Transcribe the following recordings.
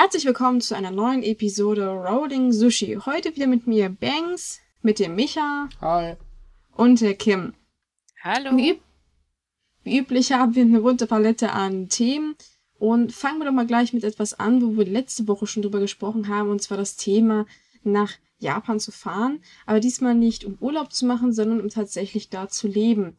Herzlich willkommen zu einer neuen Episode Rolling Sushi. Heute wieder mit mir Banks, mit dem Micha Hi. und der Kim. Hallo. Wie, üb wie üblich haben wir eine bunte Palette an Themen und fangen wir doch mal gleich mit etwas an, wo wir letzte Woche schon drüber gesprochen haben, und zwar das Thema nach Japan zu fahren, aber diesmal nicht um Urlaub zu machen, sondern um tatsächlich da zu leben.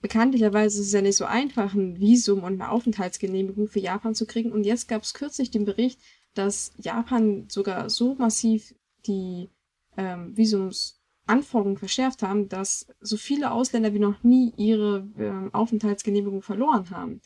Bekanntlicherweise ist es ja nicht so einfach, ein Visum und eine Aufenthaltsgenehmigung für Japan zu kriegen. Und jetzt gab es kürzlich den Bericht, dass Japan sogar so massiv die ähm, Visumsanforderungen verschärft haben, dass so viele Ausländer wie noch nie ihre ähm, Aufenthaltsgenehmigung verloren haben.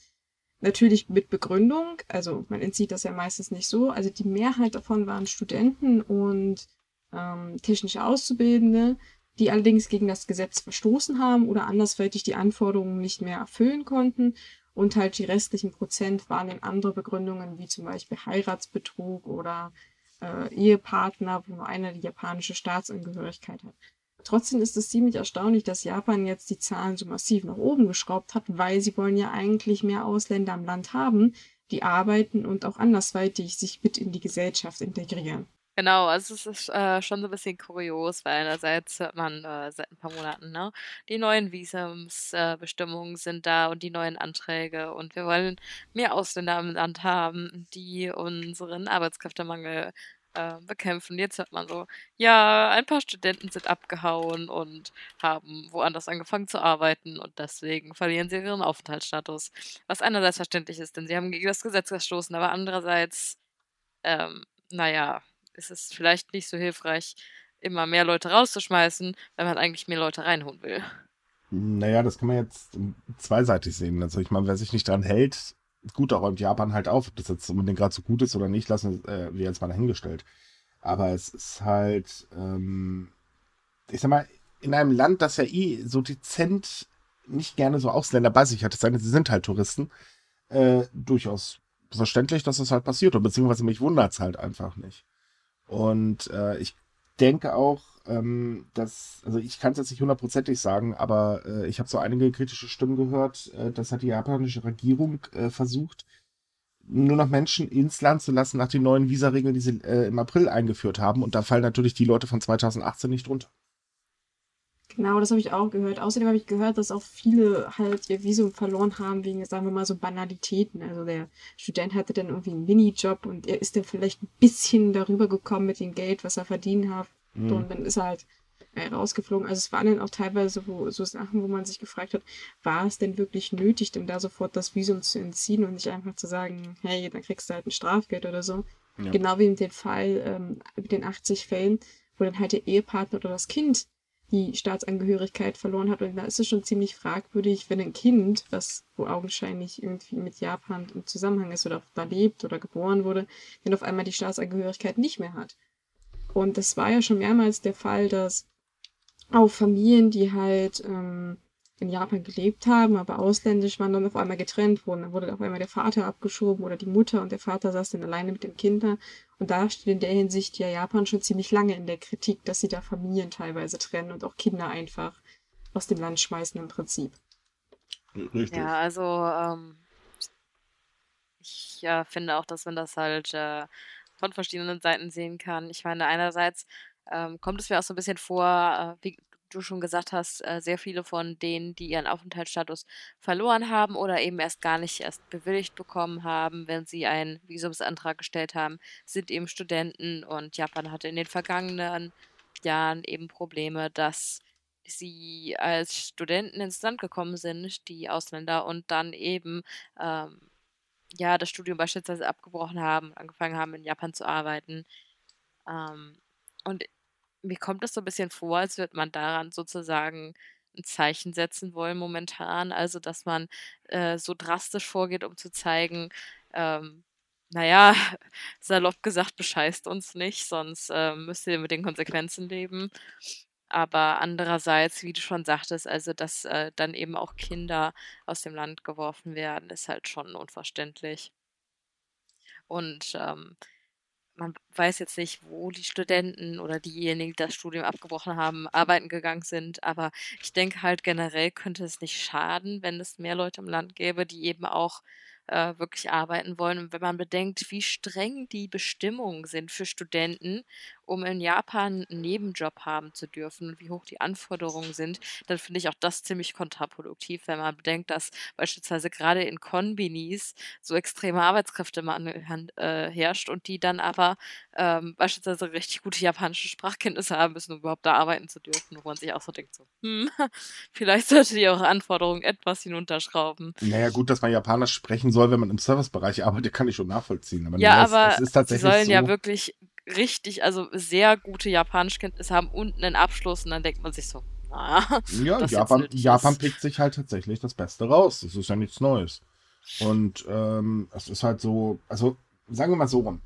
Natürlich mit Begründung, also man entzieht das ja meistens nicht so. Also die Mehrheit davon waren Studenten und ähm, technische Auszubildende, die allerdings gegen das Gesetz verstoßen haben oder andersweitig die Anforderungen nicht mehr erfüllen konnten. Und halt die restlichen Prozent waren in andere Begründungen, wie zum Beispiel Heiratsbetrug oder äh, Ehepartner, wo nur einer die japanische Staatsangehörigkeit hat. Trotzdem ist es ziemlich erstaunlich, dass Japan jetzt die Zahlen so massiv nach oben geschraubt hat, weil sie wollen ja eigentlich mehr Ausländer im Land haben, die arbeiten und auch andersweitig sich mit in die Gesellschaft integrieren. Genau, also es ist äh, schon so ein bisschen kurios, weil einerseits hört man äh, seit ein paar Monaten, ne, die neuen Visumsbestimmungen äh, sind da und die neuen Anträge und wir wollen mehr Ausländer im Land haben, die unseren Arbeitskräftemangel äh, bekämpfen. Jetzt hört man so, ja, ein paar Studenten sind abgehauen und haben woanders angefangen zu arbeiten und deswegen verlieren sie ihren Aufenthaltsstatus. Was einerseits verständlich ist, denn sie haben gegen das Gesetz gestoßen, aber andererseits, ähm, naja, ist es vielleicht nicht so hilfreich, immer mehr Leute rauszuschmeißen, wenn man eigentlich mehr Leute reinholen will. Naja, das kann man jetzt zweiseitig sehen. Also ich meine, wer sich nicht dran hält, gut, da räumt Japan halt auf. Ob das jetzt unbedingt gerade so gut ist oder nicht, lassen äh, wir jetzt mal dahingestellt. Aber es ist halt, ähm, ich sag mal, in einem Land, das ja eh so dezent nicht gerne so Ausländer bei sich hat, es sei denn, sie sind halt Touristen, äh, durchaus verständlich, dass das halt passiert. Und beziehungsweise mich wundert es halt einfach nicht. Und äh, ich denke auch, ähm, dass, also ich kann es jetzt nicht hundertprozentig sagen, aber äh, ich habe so einige kritische Stimmen gehört, äh, das hat die japanische Regierung äh, versucht, nur noch Menschen ins Land zu lassen nach den neuen Visaregeln, die sie äh, im April eingeführt haben. Und da fallen natürlich die Leute von 2018 nicht drunter. Genau, das habe ich auch gehört. Außerdem habe ich gehört, dass auch viele halt ihr Visum verloren haben wegen, sagen wir mal, so Banalitäten. Also der Student hatte dann irgendwie einen Minijob und er ist dann vielleicht ein bisschen darüber gekommen mit dem Geld, was er verdient hat. Mhm. Und dann ist er halt äh, rausgeflogen. Also es waren dann auch teilweise wo, so Sachen, wo man sich gefragt hat, war es denn wirklich nötig, denn da sofort das Visum zu entziehen und nicht einfach zu sagen, hey, dann kriegst du halt ein Strafgeld oder so. Ja. Genau wie mit dem Fall, ähm, mit den 80 Fällen, wo dann halt der Ehepartner oder das Kind die Staatsangehörigkeit verloren hat. Und da ist es schon ziemlich fragwürdig, wenn ein Kind, was wo augenscheinlich irgendwie mit Japan im Zusammenhang ist oder da lebt oder geboren wurde, dann auf einmal die Staatsangehörigkeit nicht mehr hat. Und das war ja schon mehrmals der Fall, dass auch Familien, die halt ähm, in Japan gelebt haben, aber ausländisch waren, dann auf einmal getrennt wurden. Dann wurde auf einmal der Vater abgeschoben oder die Mutter und der Vater saß dann alleine mit den Kindern. Und da steht in der Hinsicht ja Japan schon ziemlich lange in der Kritik, dass sie da Familien teilweise trennen und auch Kinder einfach aus dem Land schmeißen im Prinzip. Richtig. Ja, also ähm, ich ja, finde auch, dass man das halt äh, von verschiedenen Seiten sehen kann. Ich meine, einerseits ähm, kommt es mir auch so ein bisschen vor, äh, wie du schon gesagt hast, äh, sehr viele von denen, die ihren Aufenthaltsstatus verloren haben oder eben erst gar nicht erst bewilligt bekommen haben, wenn sie einen Visumsantrag gestellt haben, sind eben Studenten und Japan hatte in den vergangenen Jahren eben Probleme, dass sie als Studenten ins Land gekommen sind, die Ausländer, und dann eben ähm, ja das Studium beispielsweise abgebrochen haben, angefangen haben in Japan zu arbeiten. Ähm, und mir kommt es so ein bisschen vor, als würde man daran sozusagen ein Zeichen setzen wollen momentan. Also, dass man äh, so drastisch vorgeht, um zu zeigen, ähm, naja, salopp gesagt, bescheißt uns nicht, sonst äh, müsst ihr mit den Konsequenzen leben. Aber andererseits, wie du schon sagtest, also dass äh, dann eben auch Kinder aus dem Land geworfen werden, ist halt schon unverständlich. Und ähm, man weiß jetzt nicht, wo die Studenten oder diejenigen, die das Studium abgebrochen haben, arbeiten gegangen sind. Aber ich denke halt generell könnte es nicht schaden, wenn es mehr Leute im Land gäbe, die eben auch äh, wirklich arbeiten wollen. Und wenn man bedenkt, wie streng die Bestimmungen sind für Studenten, um in Japan einen Nebenjob haben zu dürfen und wie hoch die Anforderungen sind, dann finde ich auch das ziemlich kontraproduktiv, wenn man bedenkt, dass beispielsweise gerade in Konbinis so extreme Arbeitskräftemangel äh, herrscht und die dann aber ähm, beispielsweise richtig gute japanische Sprachkenntnisse haben müssen, um überhaupt da arbeiten zu dürfen, wo man sich auch so denkt, so, hm, vielleicht sollte die eure Anforderungen etwas hinunterschrauben. Naja, gut, dass man Japanisch sprechen soll, wenn man im Servicebereich arbeitet, kann ich schon nachvollziehen. Aber ja, aber es, es ist tatsächlich sie sollen so, ja wirklich richtig, also sehr gute Japanischkenntnisse haben und einen Abschluss und dann denkt man sich so, naja. Ja, Japan, Japan pickt sich halt tatsächlich das Beste raus. Das ist ja nichts Neues. Und ähm, es ist halt so, also sagen wir mal so rum.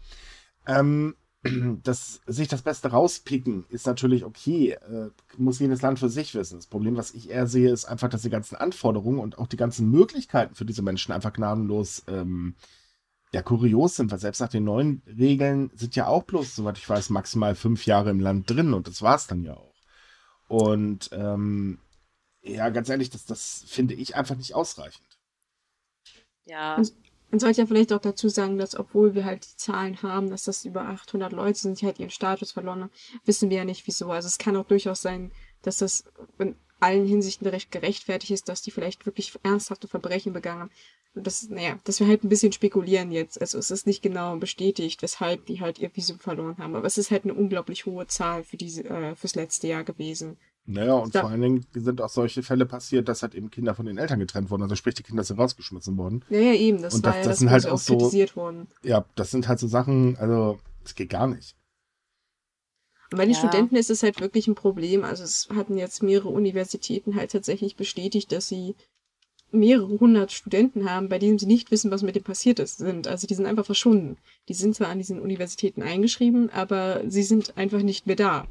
Ähm, das, sich das Beste rauspicken ist natürlich okay, äh, muss jedes Land für sich wissen. Das Problem, was ich eher sehe, ist einfach, dass die ganzen Anforderungen und auch die ganzen Möglichkeiten für diese Menschen einfach gnadenlos ähm, ja kurios sind, weil selbst nach den neuen Regeln sind ja auch bloß, soweit ich weiß, maximal fünf Jahre im Land drin und das war es dann ja auch. Und ähm, ja, ganz ehrlich, das, das finde ich einfach nicht ausreichend. Ja. Man sollte ja vielleicht auch dazu sagen, dass obwohl wir halt die Zahlen haben, dass das über 800 Leute sind, die halt ihren Status verloren haben, wissen wir ja nicht wieso. Also es kann auch durchaus sein, dass das in allen Hinsichten recht gerechtfertigt ist, dass die vielleicht wirklich ernsthafte Verbrechen begangen haben das, naja, dass wir halt ein bisschen spekulieren jetzt. Also es ist nicht genau bestätigt, weshalb die halt ihr Visum verloren haben. Aber es ist halt eine unglaublich hohe Zahl für diese, äh, fürs letzte Jahr gewesen. Naja, und da, vor allen Dingen sind auch solche Fälle passiert, dass halt eben Kinder von den Eltern getrennt wurden. Also sprich, die Kinder sind rausgeschmissen worden. Ja, ja, eben. Das und das, war ja das, das sind halt auch so, kritisiert worden. Ja, das sind halt so Sachen, also es geht gar nicht. Und bei den ja. Studenten ist es halt wirklich ein Problem. Also es hatten jetzt mehrere Universitäten halt tatsächlich bestätigt, dass sie mehrere hundert Studenten haben, bei denen sie nicht wissen, was mit dem passiert ist, sind. Also die sind einfach verschwunden. Die sind zwar an diesen Universitäten eingeschrieben, aber sie sind einfach nicht mehr da.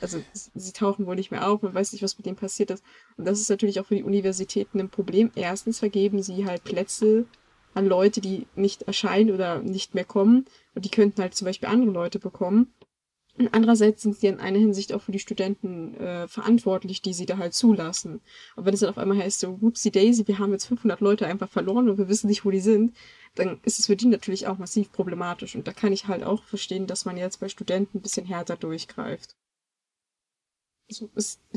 Also sie tauchen wohl nicht mehr auf, man weiß nicht, was mit denen passiert ist. Und das ist natürlich auch für die Universitäten ein Problem. Erstens vergeben sie halt Plätze an Leute, die nicht erscheinen oder nicht mehr kommen. Und die könnten halt zum Beispiel andere Leute bekommen. Und andererseits sind sie in einer Hinsicht auch für die Studenten äh, verantwortlich, die sie da halt zulassen. Und wenn es dann auf einmal heißt, so, whoopsie daisy, wir haben jetzt 500 Leute einfach verloren und wir wissen nicht, wo die sind, dann ist es für die natürlich auch massiv problematisch. Und da kann ich halt auch verstehen, dass man jetzt bei Studenten ein bisschen härter durchgreift. So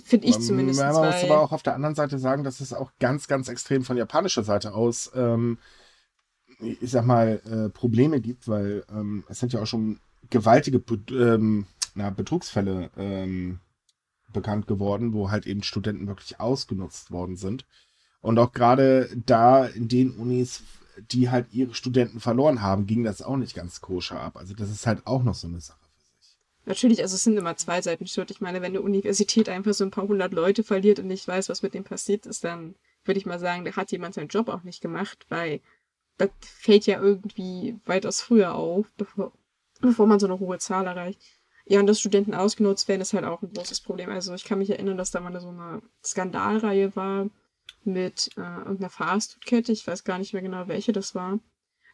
finde ich zumindest. Man muss aber auch auf der anderen Seite sagen, dass es auch ganz, ganz extrem von japanischer Seite aus, ähm, ich sag mal, äh, Probleme gibt, weil ähm, es sind ja auch schon gewaltige ähm, na, Betrugsfälle ähm, bekannt geworden, wo halt eben Studenten wirklich ausgenutzt worden sind. Und auch gerade da in den Unis, die halt ihre Studenten verloren haben, ging das auch nicht ganz koscher ab. Also das ist halt auch noch so eine Sache für sich. Natürlich, also es sind immer zwei Seiten schuld. Ich meine, wenn eine Universität einfach so ein paar hundert Leute verliert und nicht weiß, was mit dem passiert ist, dann würde ich mal sagen, da hat jemand seinen Job auch nicht gemacht, weil das fällt ja irgendwie weitaus früher auf, bevor, bevor man so eine hohe Zahl erreicht. Ja, und dass Studenten ausgenutzt werden, ist halt auch ein großes Problem. Also ich kann mich erinnern, dass da mal so eine Skandalreihe war mit äh, irgendeiner Fastfood-Kette, ich weiß gar nicht mehr genau, welche das war,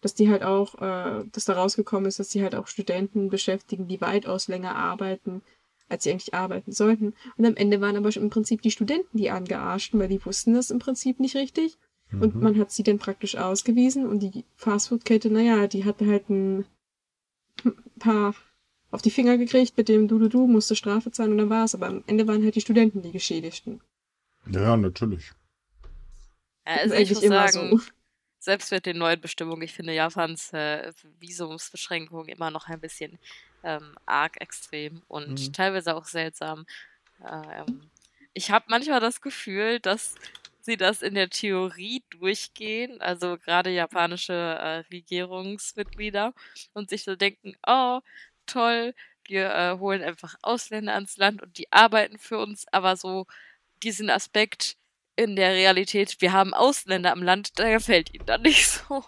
dass die halt auch, äh, dass da rausgekommen ist, dass sie halt auch Studenten beschäftigen, die weitaus länger arbeiten, als sie eigentlich arbeiten sollten. Und am Ende waren aber im Prinzip die Studenten die angearschten, weil die wussten das im Prinzip nicht richtig. Mhm. Und man hat sie dann praktisch ausgewiesen und die Fastfood-Kette, naja, die hatte halt ein paar auf die Finger gekriegt mit dem Du, Du, Du, musste Strafe zahlen und dann war es. Aber am Ende waren halt die Studenten die Geschädigten. Ja, natürlich. Ja, also ich muss immer sagen, so. selbst mit den neuen Bestimmungen, ich finde Japans äh, Visumsbeschränkungen immer noch ein bisschen ähm, arg extrem und mhm. teilweise auch seltsam. Äh, ähm, ich habe manchmal das Gefühl, dass sie das in der Theorie durchgehen, also gerade japanische äh, Regierungsmitglieder, und sich so denken, oh, toll, wir äh, holen einfach Ausländer ans Land und die arbeiten für uns, aber so diesen Aspekt in der Realität, wir haben Ausländer am Land, der gefällt ihnen dann nicht so.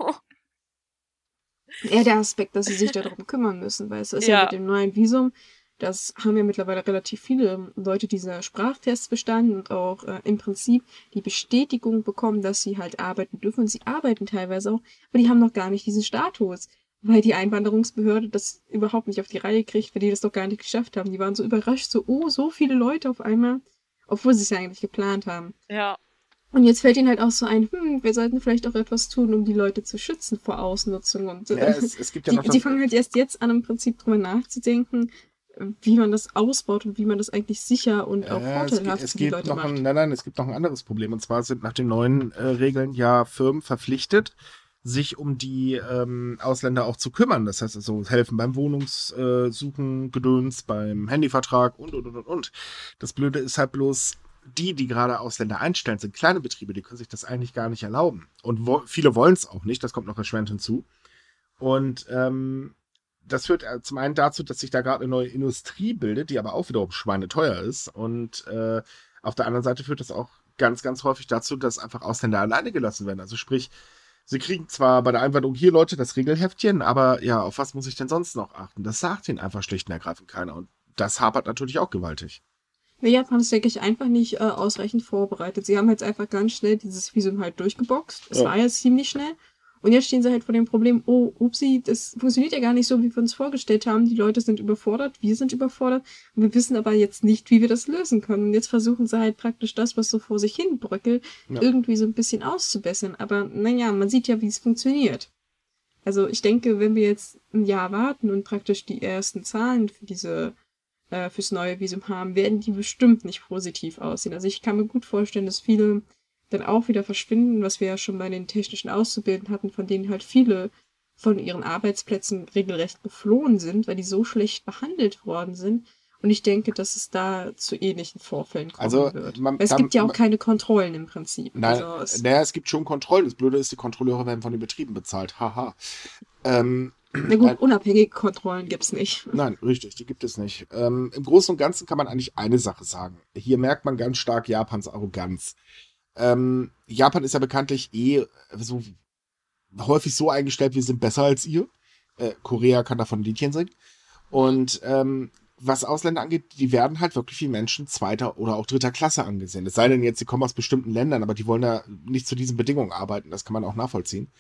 Eher der Aspekt, dass sie sich darum kümmern müssen, weil es ist ja. ja mit dem neuen Visum, das haben ja mittlerweile relativ viele Leute diese Sprachtests bestanden und auch äh, im Prinzip die Bestätigung bekommen, dass sie halt arbeiten dürfen. Und sie arbeiten teilweise auch, aber die haben noch gar nicht diesen Status, weil die Einwanderungsbehörde das überhaupt nicht auf die Reihe kriegt, weil die das doch gar nicht geschafft haben. Die waren so überrascht, so, oh, so viele Leute auf einmal, obwohl sie es ja eigentlich geplant haben. Ja. Und jetzt fällt ihnen halt auch so ein, hm, wir sollten vielleicht auch etwas tun, um die Leute zu schützen vor Ausnutzung. Und Ja, es, es gibt ja noch die, die das, fangen halt erst jetzt an, im Prinzip drüber nachzudenken, wie man das ausbaut und wie man das eigentlich sicher und auch es, gibt- vorteilhaft es für die gibt Leute noch macht. ein, nein, nein, es gibt noch ein anderes Problem. Und zwar sind nach den neuen äh, Regeln ja Firmen verpflichtet, sich um die ähm, Ausländer auch zu kümmern. Das heißt also helfen beim Wohnungssuchen, Gedöns, beim Handyvertrag und, und, und, und, und. Das Blöde ist halt bloß, die, die gerade Ausländer einstellen, sind kleine Betriebe, die können sich das eigentlich gar nicht erlauben. Und wo, viele wollen es auch nicht, das kommt noch erschwerend hinzu. Und ähm, das führt äh, zum einen dazu, dass sich da gerade eine neue Industrie bildet, die aber auch wiederum schweineteuer ist. Und äh, auf der anderen Seite führt das auch ganz, ganz häufig dazu, dass einfach Ausländer alleine gelassen werden. Also sprich, sie kriegen zwar bei der Einwanderung hier Leute das Regelheftchen, aber ja, auf was muss ich denn sonst noch achten? Das sagt ihnen einfach schlicht und ergreifend keiner. Und das hapert natürlich auch gewaltig. Nee, Japan ist, denke ich, einfach nicht äh, ausreichend vorbereitet. Sie haben jetzt einfach ganz schnell dieses Visum halt durchgeboxt. Es Ja. war jetzt ziemlich schnell. Und jetzt stehen sie halt vor dem Problem, oh, upsi, das funktioniert ja gar nicht so, wie wir uns vorgestellt haben. Die Leute sind überfordert, wir sind überfordert. Und wir wissen aber jetzt nicht, wie wir das lösen können. Und jetzt versuchen sie halt praktisch das, was so vor sich hin bröckelt, Ja. irgendwie so ein bisschen auszubessern. Aber naja, man sieht ja, wie es funktioniert. Also ich denke, wenn wir jetzt ein Jahr warten und praktisch die ersten Zahlen für diese äh, fürs neue Visum haben, werden die bestimmt nicht positiv aussehen. Also ich kann mir gut vorstellen, dass viele dann auch wieder verschwinden, was wir ja schon bei den technischen Auszubildenden hatten, von denen halt viele von ihren Arbeitsplätzen regelrecht geflohen sind, weil die so schlecht behandelt worden sind. Und ich denke, dass es da zu ähnlichen Vorfällen kommen Also, wird. man- es gibt ja auch man- keine Kontrollen im Prinzip. Nein, also es, naja, es gibt schon Kontrollen. Das Blöde ist, die Kontrolleure werden von den Betrieben bezahlt. Haha. Ähm, na gut, unabhängige Kontrollen gibt's nicht. Nein, richtig, die gibt es nicht. Ähm, Im Großen und Ganzen kann man eigentlich eine Sache sagen. Hier merkt man ganz stark Japans Arroganz. Ähm, Japan ist ja bekanntlich eh so häufig so eingestellt, wir sind besser als ihr. Äh, Korea kann davon ein Liedchen singen. Und ähm, was Ausländer angeht, die werden halt wirklich wie Menschen zweiter oder auch dritter Klasse angesehen. Es sei denn jetzt, sie kommen aus bestimmten Ländern, aber die wollen da nicht zu diesen Bedingungen arbeiten. Das kann man auch nachvollziehen.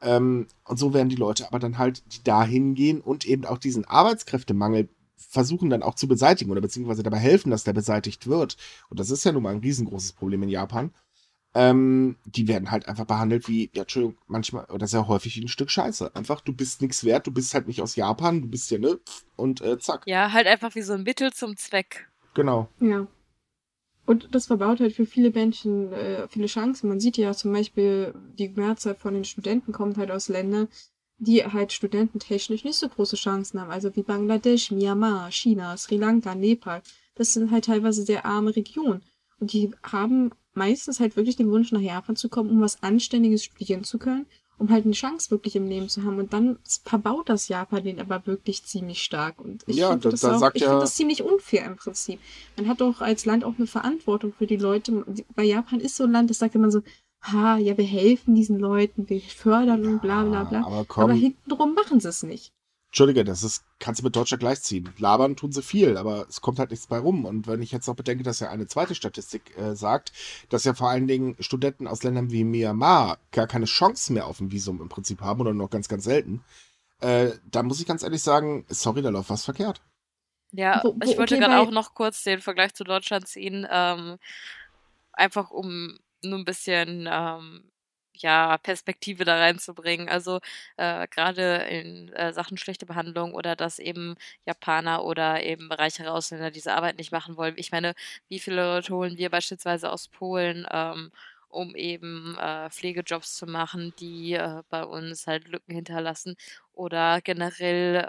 Ähm, und so werden die Leute aber dann halt, dahin gehen und eben auch diesen Arbeitskräftemangel versuchen dann auch zu beseitigen oder beziehungsweise dabei helfen, dass der beseitigt wird. Und das ist ja nun mal ein riesengroßes Problem in Japan. Ähm, die werden halt einfach behandelt wie, ja, Entschuldigung, manchmal oder sehr häufig wie ein Stück Scheiße. Einfach, du bist nichts wert, du bist halt nicht aus Japan, du bist ja, ne? Und äh, zack. Ja, halt einfach wie so ein Mittel zum Zweck. Genau. Ja. Und das verbaut halt für viele Menschen äh, viele Chancen. Man sieht ja zum Beispiel, die Mehrzahl von den Studenten kommt halt aus Ländern, die halt studententechnisch nicht so große Chancen haben. Also wie Bangladesch, Myanmar, China, Sri Lanka, Nepal. Das sind halt teilweise sehr arme Regionen. Und die haben meistens halt wirklich den Wunsch, nach Japan zu kommen, um was Anständiges studieren zu können, um halt eine Chance wirklich im Leben zu haben. Und dann verbaut das Japan den aber wirklich ziemlich stark. Und ich Ja, finde da- das, da auch- ich ja- finde das ziemlich unfair im Prinzip. Man hat doch als Land auch eine Verantwortung für die Leute. Bei Japan ist so ein Land, das sagt immer so, ha, ja, wir helfen diesen Leuten, wir fördern und bla bla bla. aber komm. Aber hintenrum machen sie es nicht. Entschuldige, das ist, kannst du mit Deutschland gleichziehen. Labern tun sie viel, aber es kommt halt nichts bei rum. Und wenn ich jetzt noch bedenke, dass ja eine zweite Statistik äh, sagt, dass ja vor allen Dingen Studenten aus Ländern wie Myanmar gar keine Chance mehr auf ein Visum im Prinzip haben oder nur noch ganz, ganz selten, äh, da muss ich ganz ehrlich sagen, sorry, da läuft was verkehrt. Ja, Wo- wo- ich wollte okay, gerade auch noch kurz den Vergleich zu Deutschland ziehen, ähm, einfach um nur ein bisschen ähm, ja, Perspektive da reinzubringen. Also äh, gerade in äh, Sachen schlechte Behandlung oder dass eben Japaner oder eben reichere Ausländer diese Arbeit nicht machen wollen. Ich meine, wie viele Leute holen wir beispielsweise aus Polen, ähm, um eben äh, Pflegejobs zu machen, die äh, bei uns halt Lücken hinterlassen oder generell äh,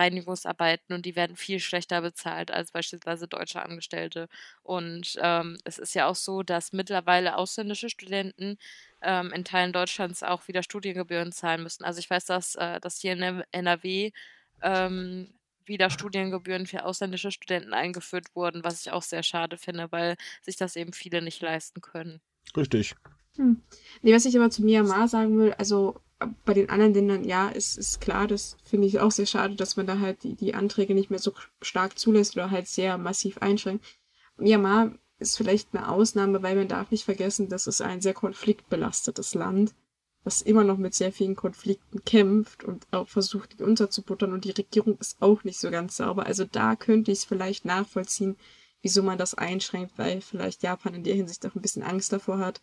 Reinigungsarbeiten und die werden viel schlechter bezahlt als beispielsweise deutsche Angestellte. Und ähm, es ist ja auch so, dass mittlerweile ausländische Studenten ähm, in Teilen Deutschlands auch wieder Studiengebühren zahlen müssen. Also ich weiß, dass, äh, dass hier in NRW ähm, wieder Studiengebühren für ausländische Studenten eingeführt wurden, was ich auch sehr schade finde, weil sich das eben viele nicht leisten können. Richtig. Hm. Nee, was ich aber zu Myanmar sagen will, also äh, bei den anderen Ländern, ja, ist, ist klar, das finde ich auch sehr schade, dass man da halt die, die Anträge nicht mehr so stark zulässt oder halt sehr massiv einschränkt. Myanmar ist vielleicht eine Ausnahme, weil man darf nicht vergessen, das ist ein sehr konfliktbelastetes Land, das immer noch mit sehr vielen Konflikten kämpft und auch versucht, die unterzubuttern und die Regierung ist auch nicht so ganz sauber. Also da könnte ich es vielleicht nachvollziehen, wieso man das einschränkt, weil vielleicht Japan in der Hinsicht auch ein bisschen Angst davor hat.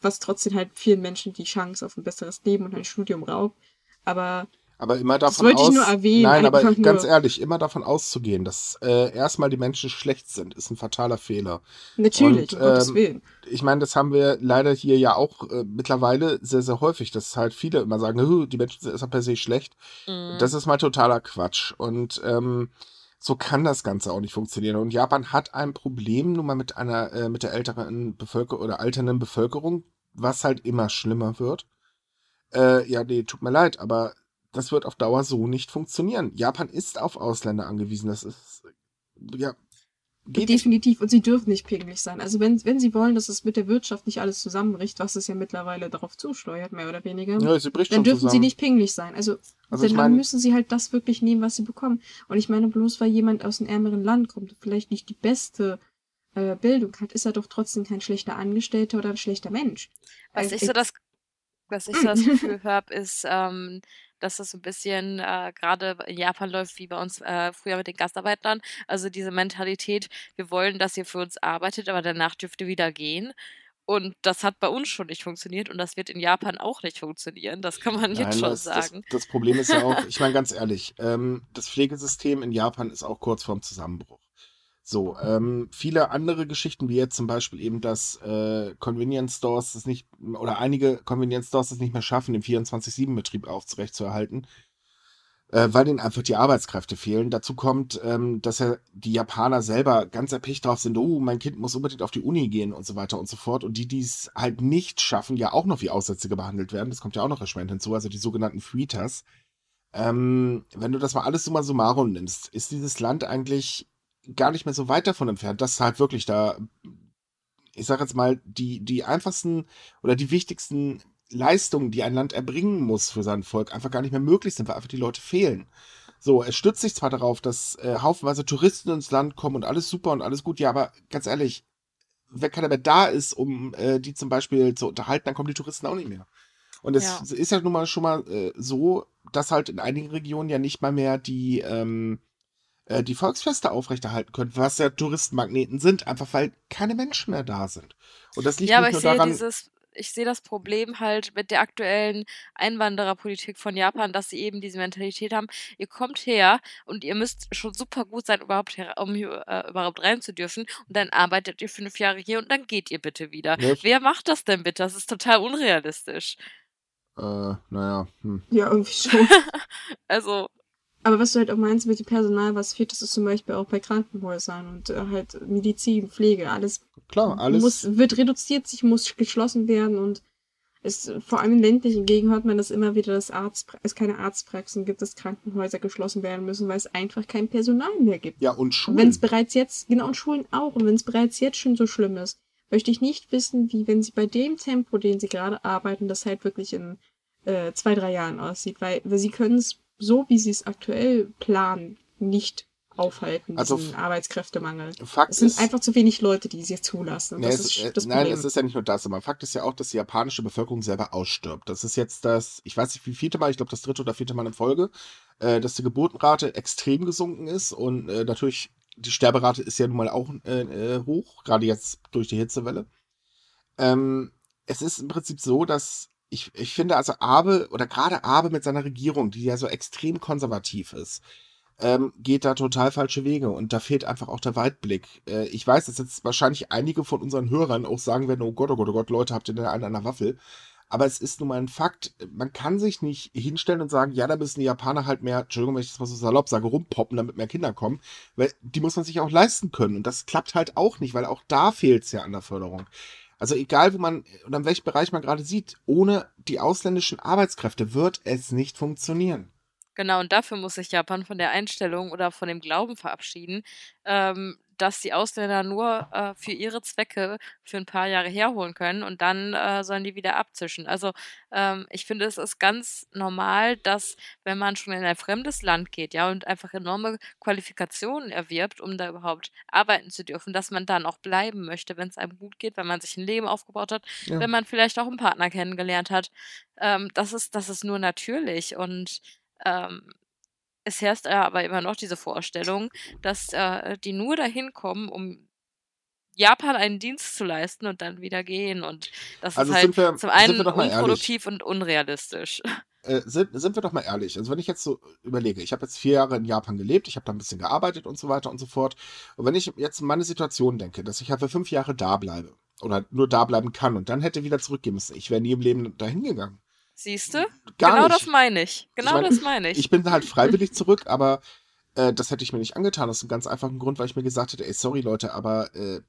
was trotzdem halt vielen Menschen die Chance auf ein besseres Leben und ein Studium raubt. Aber aber immer davon das wollte aus, ich nur erwähnen. Nein, aber ganz ehrlich, immer davon auszugehen, dass äh, erstmal die Menschen schlecht sind, ist ein fataler Fehler. Natürlich, Und, um Gottes ähm, Willen. Ich meine, das haben wir leider hier ja auch äh, mittlerweile sehr, sehr häufig, dass halt viele immer sagen, "Hö, die Menschen sind erstmal per se schlecht. Mhm. Das ist mal totaler Quatsch. Und ähm, so kann das Ganze auch nicht funktionieren. Und Japan hat ein Problem nun mal mit einer, äh, mit der älteren Bevölkerung oder alternden Bevölkerung, was halt immer schlimmer wird. Äh, ja, nee, tut mir leid, aber das wird auf Dauer so nicht funktionieren. Japan ist auf Ausländer angewiesen. Das ist, ja, geht nicht. Definitiv. Und sie dürfen nicht pingelig sein. Also wenn, wenn sie wollen, dass es mit der Wirtschaft nicht alles zusammenbricht, was es ja mittlerweile darauf zusteuert, mehr oder weniger, Ja, sie bricht dann schon dürfen zusammen. sie nicht pingelig sein. Also, Also dann meine- müssen sie halt das wirklich nehmen, was sie bekommen. Und ich meine, bloß weil jemand aus einem ärmeren Land kommt und vielleicht nicht die beste äh, Bildung hat, ist er doch trotzdem kein schlechter Angestellter oder ein schlechter Mensch. Was Weil ich so das, was ich so das Gefühl habe, ist, ähm, dass das so ein bisschen äh, gerade in Japan läuft wie bei uns äh, früher mit den Gastarbeitern. Also diese Mentalität, wir wollen, dass ihr für uns arbeitet, aber danach dürft ihr wieder gehen. Und das hat bei uns schon nicht funktioniert und das wird in Japan auch nicht funktionieren. Das kann man jetzt schon das, das, sagen. das Problem ist ja auch, ich meine ganz ehrlich, ähm, das Pflegesystem in Japan ist auch kurz vorm Zusammenbruch. So, ähm, viele andere Geschichten, wie jetzt zum Beispiel eben, dass äh, Convenience Stores es nicht, oder einige Convenience Stores es nicht mehr schaffen, den 24-7-Betrieb aufrechtzuerhalten, äh, weil ihnen einfach die Arbeitskräfte fehlen. Dazu kommt, ähm, dass ja die Japaner selber ganz erpicht drauf sind, oh, mein Kind muss unbedingt auf die Uni gehen und so weiter und so fort. Und die, die es halt nicht schaffen, ja auch noch wie Aussätzige behandelt werden. Das kommt ja auch noch erschwerend hinzu, also die sogenannten Freeters. Ähm, wenn du das mal alles summa summarum nimmst, ist dieses Land eigentlich gar nicht mehr so weit davon entfernt, dass halt wirklich da, ich sag jetzt mal, die, die einfachsten oder die wichtigsten Leistungen, die ein Land erbringen muss für sein Volk, einfach gar nicht mehr möglich sind, weil einfach die Leute fehlen. So, es stützt sich zwar darauf, dass äh, haufenweise Touristen ins Land kommen und alles super und alles gut, ja, aber ganz ehrlich, wenn keiner mehr da ist, um äh, die zum Beispiel zu unterhalten, dann kommen die Touristen auch nicht mehr. Und es Ja. ist ja nun mal schon mal äh, so, dass halt in einigen Regionen ja nicht mal mehr die, ähm, äh, die Volksfeste aufrechterhalten können, was ja Touristenmagneten sind, einfach weil keine Menschen mehr da sind. Und das liegt Ja, aber nicht ich nur sehe daran, dieses, ich sehe das Problem halt mit der aktuellen Einwandererpolitik von Japan, dass sie eben diese Mentalität haben, ihr kommt her und ihr müsst schon super gut sein, überhaupt her, um hier äh, überhaupt rein zu dürfen und dann arbeitet ihr fünf Jahre hier und dann geht ihr bitte wieder. Ne? Wer macht das denn bitte? Das ist total unrealistisch. äh, naja, hm. Ja, irgendwie schon. Also, Aber was du halt auch meinst mit dem Personal, was fehlt, das ist zum Beispiel auch bei Krankenhäusern und äh, halt Medizin, Pflege, alles, klar, alles. muss, wird reduziert, sich muss geschlossen werden und es, vor allem in ländlichen Gegenden hört man das immer wieder, dass Arzt, es keine Arztpraxen gibt, dass Krankenhäuser geschlossen werden müssen, weil es einfach kein Personal mehr gibt. ja, und Und Schulen. wenn es bereits jetzt, genau, und Schulen auch, und wenn es bereits jetzt schon so schlimm ist, möchte ich nicht wissen, wie, wenn sie bei dem Tempo, den sie gerade arbeiten, das halt wirklich in äh, zwei, drei Jahren aussieht, weil, weil sie können es so, wie sie es aktuell planen, nicht aufhalten, Also diesen Arbeitskräftemangel. Fakt Es sind ist, einfach zu wenig Leute, die sie zulassen. Nee, das es, ist äh, nein, es ist ja nicht nur das, aber Fakt ist ja auch, dass die japanische Bevölkerung selber ausstirbt. Das ist jetzt das, ich weiß nicht wie vierte Mal, ich glaube das dritte oder vierte Mal in Folge, äh, dass die Geburtenrate extrem gesunken ist und äh, natürlich die Sterberate ist ja nun mal auch äh, äh, hoch, gerade jetzt durch die Hitzewelle. Ähm, es ist im Prinzip so, dass ich, ich finde also Abe oder gerade Abe mit seiner Regierung, die ja so extrem konservativ ist, ähm, geht da total falsche Wege und da fehlt einfach auch der Weitblick. Äh, ich weiß, dass jetzt wahrscheinlich einige von unseren Hörern auch sagen werden, oh Gott, oh Gott, oh Gott, Leute, habt ihr denn einen an der Waffel? Aber es ist nun mal ein Fakt, man kann sich nicht hinstellen und sagen, ja, da müssen die Japaner halt mehr, Entschuldigung, wenn ich das mal so salopp sage, rumpoppen, damit mehr Kinder kommen, weil die muss man sich auch leisten können und das klappt halt auch nicht, weil auch da fehlt es ja an der Förderung. Also egal, wo man oder in welchem Bereich man gerade sieht, ohne die ausländischen Arbeitskräfte wird es nicht funktionieren. Genau, und dafür muss sich Japan von der Einstellung oder von dem Glauben verabschieden, ähm, dass die Ausländer nur äh, für ihre Zwecke für ein paar Jahre herholen können und dann äh, sollen die wieder abzischen. Also ähm, ich finde, es ist ganz normal, dass wenn man schon in ein fremdes Land geht, ja, und einfach enorme Qualifikationen erwirbt, um da überhaupt arbeiten zu dürfen, dass man dann auch bleiben möchte, wenn es einem gut geht, wenn man sich ein Leben aufgebaut hat, Ja. wenn man vielleicht auch einen Partner kennengelernt hat. Ähm, das ist, das ist nur natürlich und ähm, es herrscht ja aber immer noch diese Vorstellung, dass äh, die nur dahin kommen, um Japan einen Dienst zu leisten und dann wieder gehen. Und das Also ist halt wir, zum einen mal ehrlich. unproduktiv und unrealistisch. Äh, sind, sind wir doch mal ehrlich. Also wenn ich jetzt so überlege, ich habe jetzt vier Jahre in Japan gelebt, ich habe da ein bisschen gearbeitet und so weiter und so fort. Und wenn ich jetzt meine Situation denke, dass ich halt für fünf Jahre da bleibe oder nur da bleiben kann und dann hätte wieder zurückgehen müssen, ich wäre nie im Leben dahin gegangen. Siehst du? Genau nicht. das meine ich. Genau meine, das meine ich. Ich bin halt freiwillig zurück, aber äh, das hätte ich mir nicht angetan. Aus einem ganz einfachen Grund, weil ich mir gesagt hätte, ey, sorry Leute, aber äh,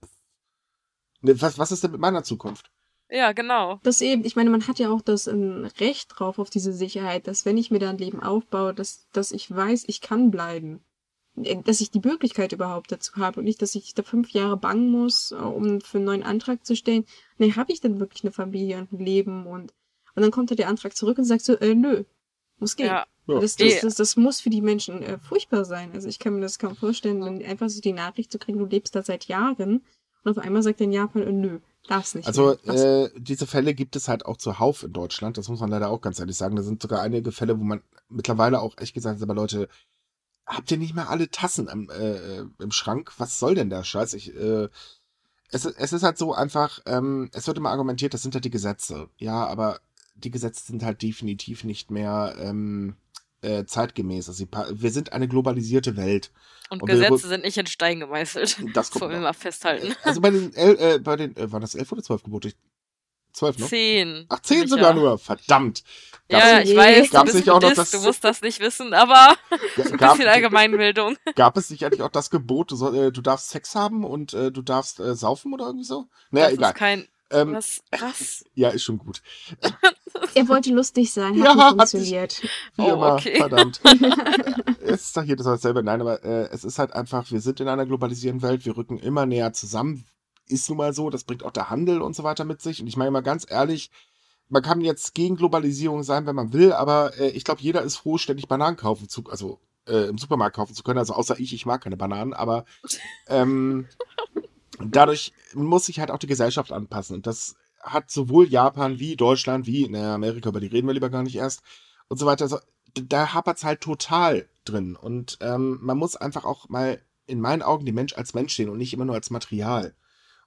ne, was, was ist denn mit meiner Zukunft? Ja, genau. Das eben, ich meine, man hat ja auch das ähm, Recht drauf auf diese Sicherheit, dass wenn ich mir da ein Leben aufbaue, dass, dass ich weiß, ich kann bleiben. Äh, Dass ich die Möglichkeit überhaupt dazu habe und nicht, dass ich da fünf Jahre bangen muss, äh, um für einen neuen Antrag zu stellen. Nee, habe ich denn wirklich eine Familie und ein Leben und, und dann kommt da der Antrag zurück und sagt so, äh, nö, muss gehen. Ja. Das, das, das, das muss für die Menschen äh, furchtbar sein. Also ich kann mir das kaum vorstellen, dann einfach so die Nachricht zu kriegen, du lebst da seit Jahren und auf einmal sagt dann Japan, äh, nö, darf's nicht. Also äh, diese Fälle gibt es halt auch zuhauf in Deutschland. Das muss man leider auch ganz ehrlich sagen. Da sind sogar einige Fälle, wo man mittlerweile auch echt gesagt hat, aber Leute, habt ihr nicht mehr alle Tassen im, äh, im Schrank? Was soll denn der Scheiß? Ich, äh, es, es ist halt so einfach, ähm, es wird immer argumentiert, das sind halt die Gesetze. Ja, aber die Gesetze sind halt definitiv nicht mehr ähm, äh, zeitgemäß. Also wir sind eine globalisierte Welt. Und Und Gesetze sind nicht in Stein gemeißelt. Das wollen wir mal festhalten. Also bei den, El äh, bei den, äh, waren das elf oder zwölf Gebote? Zwölf, ne? Zehn. Ach, zehn sogar nur. Verdammt. Gab's, Ja, ich weiß, du Gab's bist nicht auch noch das- du musst das nicht wissen, aber ein gab, bisschen Allgemeinbildung. gab es nicht eigentlich auch das Gebot, du, soll, äh, du darfst Sex haben und äh, du darfst äh, saufen oder irgendwie so? Naja, das egal. ist kein. Ähm, Was? Was? ja, ist schon gut. Er wollte lustig sein, hat Ja, nicht hat funktioniert. Wie Oh, immer, okay. verdammt. es ist doch jedes Mal dasselbe. Nein, aber äh, es ist halt einfach, wir sind in einer globalisierten Welt, wir rücken immer näher zusammen. Ist nun mal so, das bringt auch der Handel und so weiter mit sich. Und ich meine mal ganz ehrlich, man kann jetzt gegen Globalisierung sein, wenn man will, aber äh, ich glaube, jeder ist froh, ständig Bananen kaufen zu, also äh, im Supermarkt kaufen zu können. Also außer ich, ich mag keine Bananen, aber ähm, dadurch muss sich halt auch die Gesellschaft anpassen. Und das hat sowohl Japan wie Deutschland wie na, Amerika, über die reden wir lieber gar nicht erst und so weiter. Also, da hapert es halt total drin. Und ähm, man muss einfach auch mal in meinen Augen den Mensch als Mensch sehen und nicht immer nur als Material.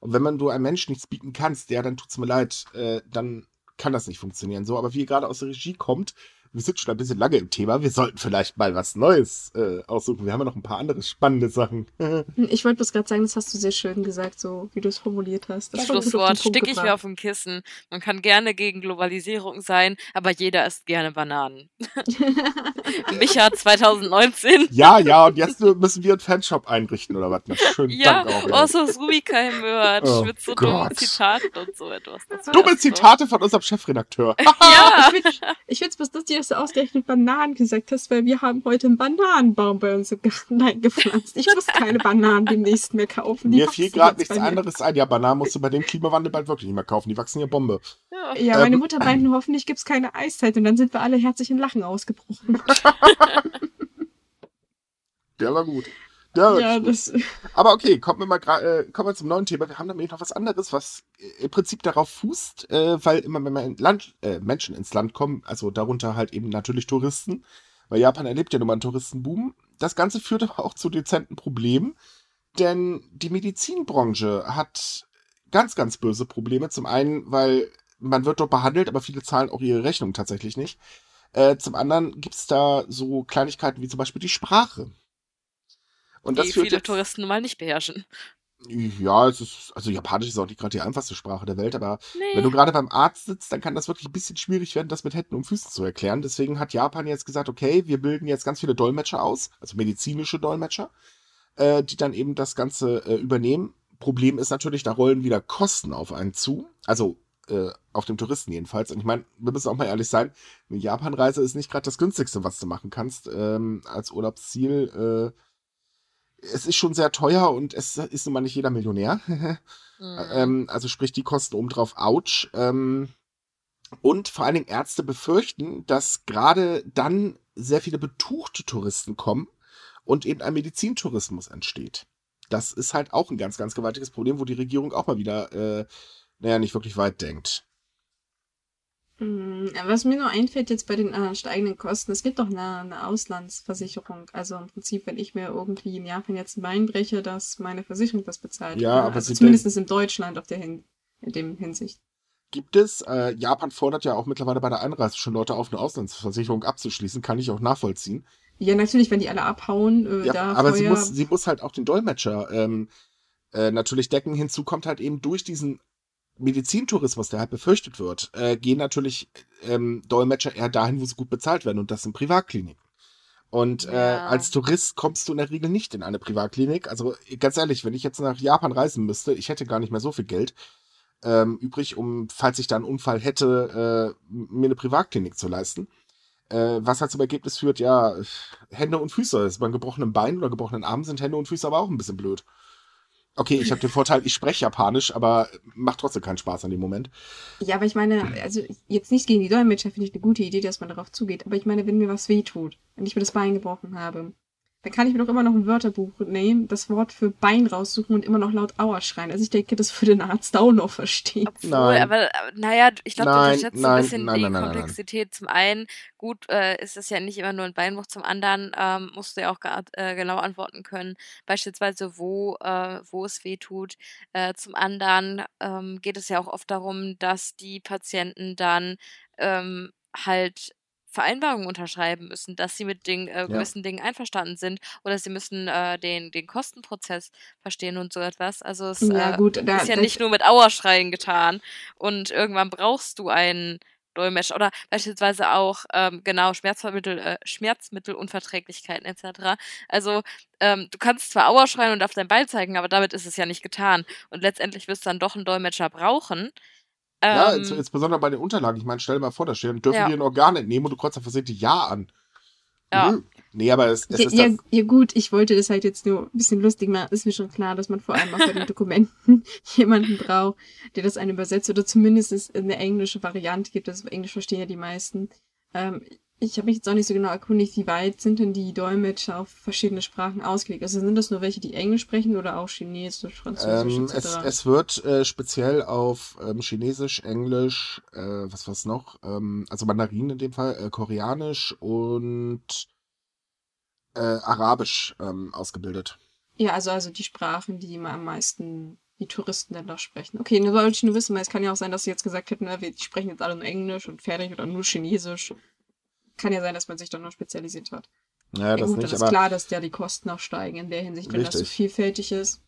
Und wenn man du einem Menschen nichts bieten kannst, ja, dann tut's mir leid, äh, dann kann das nicht funktionieren. So, aber wie ihr gerade aus der Regie kommt, wir sind schon ein bisschen lange im Thema, wir sollten vielleicht mal was Neues äh, aussuchen. Wir haben ja noch ein paar andere spannende Sachen. Ich wollte bloß gerade sagen, das hast du sehr schön gesagt, so wie du es formuliert hast. Das Schlusswort stick ich mir auf dem Kissen. Man kann gerne gegen Globalisierung sein, aber jeder isst gerne Bananen. Micha 2019. ja, ja, und jetzt müssen wir einen Fanshop einrichten oder was? Na, schönen Ja, Dank auch. so das Rubika-Merch Oh mit so dummen Gott. Zitaten und so etwas. Das Dumme so. Zitate von unserem Chefredakteur. Ja, Ich finde ich find's bloß lustig, dass du ausgerechnet Bananen gesagt hast, weil wir haben heute einen Bananenbaum bei uns im Garten eingepflanzt. Ich muss keine Bananen demnächst mehr kaufen. Die Mir wachsen fiel gerade nichts anderes ein. Ja, Bananen musst du bei dem Klimawandel bald wirklich nicht mehr kaufen. Die wachsen ja Bombe. ja. Ja, meine Ähm, Mutter meinte, hoffentlich gibt's keine Eiszeit und dann sind wir alle herzlich in Lachen ausgebrochen. Der war gut. Ja, das, Aber okay, kommen wir mal äh, kommen wir zum neuen Thema. Wir haben nämlich noch was anderes, was äh, im Prinzip darauf fußt, äh, weil immer wenn Land, äh, Menschen ins Land kommen, also darunter halt eben natürlich Touristen, weil Japan erlebt ja nun mal einen Touristenboom. Das Ganze führt aber auch zu dezenten Problemen, denn die Medizinbranche hat ganz, ganz böse Probleme. Zum einen, weil man wird dort behandelt, aber viele zahlen auch ihre Rechnung tatsächlich nicht. Äh, zum anderen gibt's da so Kleinigkeiten wie zum Beispiel die Sprache. Und das die viele jetzt- Touristen mal nicht beherrschen. ja, es ist, also Japanisch ist auch nicht gerade die einfachste Sprache der Welt, aber Nee. wenn du gerade beim Arzt sitzt, dann kann das wirklich ein bisschen schwierig werden, das mit Händen und Füßen zu erklären. Deswegen hat Japan jetzt gesagt, okay, wir bilden jetzt ganz viele Dolmetscher aus, also medizinische Dolmetscher, äh, die dann eben das Ganze äh, übernehmen. Problem ist natürlich, da rollen wieder Kosten auf einen zu. Also äh, auf dem Touristen jedenfalls. Und ich meine, wir müssen auch mal ehrlich sein, eine Japanreise ist nicht gerade das günstigste, was du machen kannst ähm, als Urlaubsziel. Äh, es ist schon sehr teuer und es ist nun mal nicht jeder Millionär. Mhm. Ähm, also sprich die Kosten obendrauf, ouch. Ähm, und vor allen Dingen Ärzte befürchten, dass gerade dann sehr viele betuchte Touristen kommen und eben ein Medizintourismus entsteht. Das ist halt auch ein ganz, ganz gewaltiges Problem, wo die Regierung auch mal wieder, äh, naja, nicht wirklich weit denkt. Mm, Was mir nur einfällt jetzt bei den äh, steigenden Kosten, es gibt doch eine, eine Auslandsversicherung. Also im Prinzip, wenn ich mir irgendwie in Japan jetzt ein Bein breche, dass meine Versicherung das bezahlt. Ja, aber also zumindest in Deutschland auf der Hin in dem Hinsicht. Gibt es, äh, Japan fordert ja auch mittlerweile bei der Einreise schon Leute auf, eine Auslandsversicherung abzuschließen, kann ich auch nachvollziehen. Ja, natürlich, wenn die alle abhauen, äh, Ja, da aber sie muss, sie muss halt auch den Dolmetscher ähm, äh, natürlich decken. Hinzu kommt halt eben durch diesen Medizintourismus, der halt befürchtet wird, äh, gehen natürlich ähm, Dolmetscher eher dahin, wo sie gut bezahlt werden und das sind Privatkliniken. Und äh, Ja. als Tourist kommst du in der Regel nicht in eine Privatklinik. Also ganz ehrlich, wenn ich jetzt nach Japan reisen müsste, ich hätte gar nicht mehr so viel Geld ähm, übrig, um, falls ich da einen Unfall hätte, äh, mir eine Privatklinik zu leisten. Äh, was halt zum Ergebnis führt, ja, Hände und Füße. Ist beim gebrochenen Bein oder gebrochenen Arm sind Hände und Füße aber auch ein bisschen blöd. Okay, ich habe den Vorteil, ich spreche Japanisch, aber macht trotzdem keinen Spaß an dem Moment. Ja, aber ich meine, also jetzt nicht gegen die Dolmetscher finde ich eine gute Idee, dass man darauf zugeht. Aber ich meine, wenn mir was wehtut, wenn ich mir das Bein gebrochen habe, dann kann ich mir doch immer noch ein Wörterbuch nehmen, das Wort für Bein raussuchen und immer noch laut Aua schreien. Also ich denke, das würde ein Arzt auch noch verstehen. Obwohl, Nein. aber, aber naja, ich glaube, du unterschätzt ein bisschen nein, die nein, nein, nein, nein. Komplexität. Zum einen, gut, äh, ist es ja nicht immer nur ein Beinbruch, zum anderen ähm, musst du ja auch äh, genau antworten können, beispielsweise wo, äh, wo es weh tut. Äh, zum anderen ähm, geht es ja auch oft darum, dass die Patienten dann ähm, halt Vereinbarungen unterschreiben müssen, dass sie mit den äh, Ja. gewissen Dingen einverstanden sind oder sie müssen äh, den, den Kostenprozess verstehen und so etwas. Also es Ja, äh, gut, da, ist ja nicht nur mit Auerschreien getan. Und irgendwann brauchst du einen Dolmetscher oder beispielsweise auch ähm, genau Schmerzmittel, äh, Schmerzmittelunverträglichkeiten etc. Also ähm, du kannst zwar Auerschreien und auf dein Bein zeigen, aber damit ist es ja nicht getan. Und letztendlich wirst du dann doch einen Dolmetscher brauchen. Ja, Ähm, ins, insbesondere bei den Unterlagen. Ich meine, stell dir mal vor, da steht, dann dürfen Ja. wir ein Organ entnehmen und du kreuzt da versehentlich Ja an. Ja. Nee, aber es, es ja, ist ja, ja gut, ich wollte das halt jetzt nur ein bisschen lustig machen. Ist mir schon klar, dass man vor allem auch bei den Dokumenten jemanden braucht, der das einen übersetzt oder zumindest es eine englische Variante gibt. Das Englisch verstehen ja die meisten. Ähm, ich habe mich jetzt auch nicht so genau erkundigt, wie weit sind denn die Dolmetscher auf verschiedene Sprachen ausgelegt? Also sind das nur welche, die Englisch sprechen oder auch Chinesisch, Französisch Ähm, etc.? es, es wird äh, speziell auf ähm, Chinesisch, Englisch, äh, was was noch, ähm, also Mandarin in dem Fall, äh, Koreanisch und äh, Arabisch ähm, ausgebildet. Ja, also, also die Sprachen, die immer am meisten die Touristen dann da sprechen. Okay, nur wollte ich nur wissen, weil es kann ja auch sein, dass sie jetzt gesagt hätten, na, wir die sprechen jetzt alle nur Englisch und fertig oder nur Chinesisch. Kann ja sein, dass man sich dann noch spezialisiert hat. Ja, Ja, das gut, nicht, das ist klar, dass ja die Kosten auch steigen in der Hinsicht, wenn das so Richtig. vielfältig ist.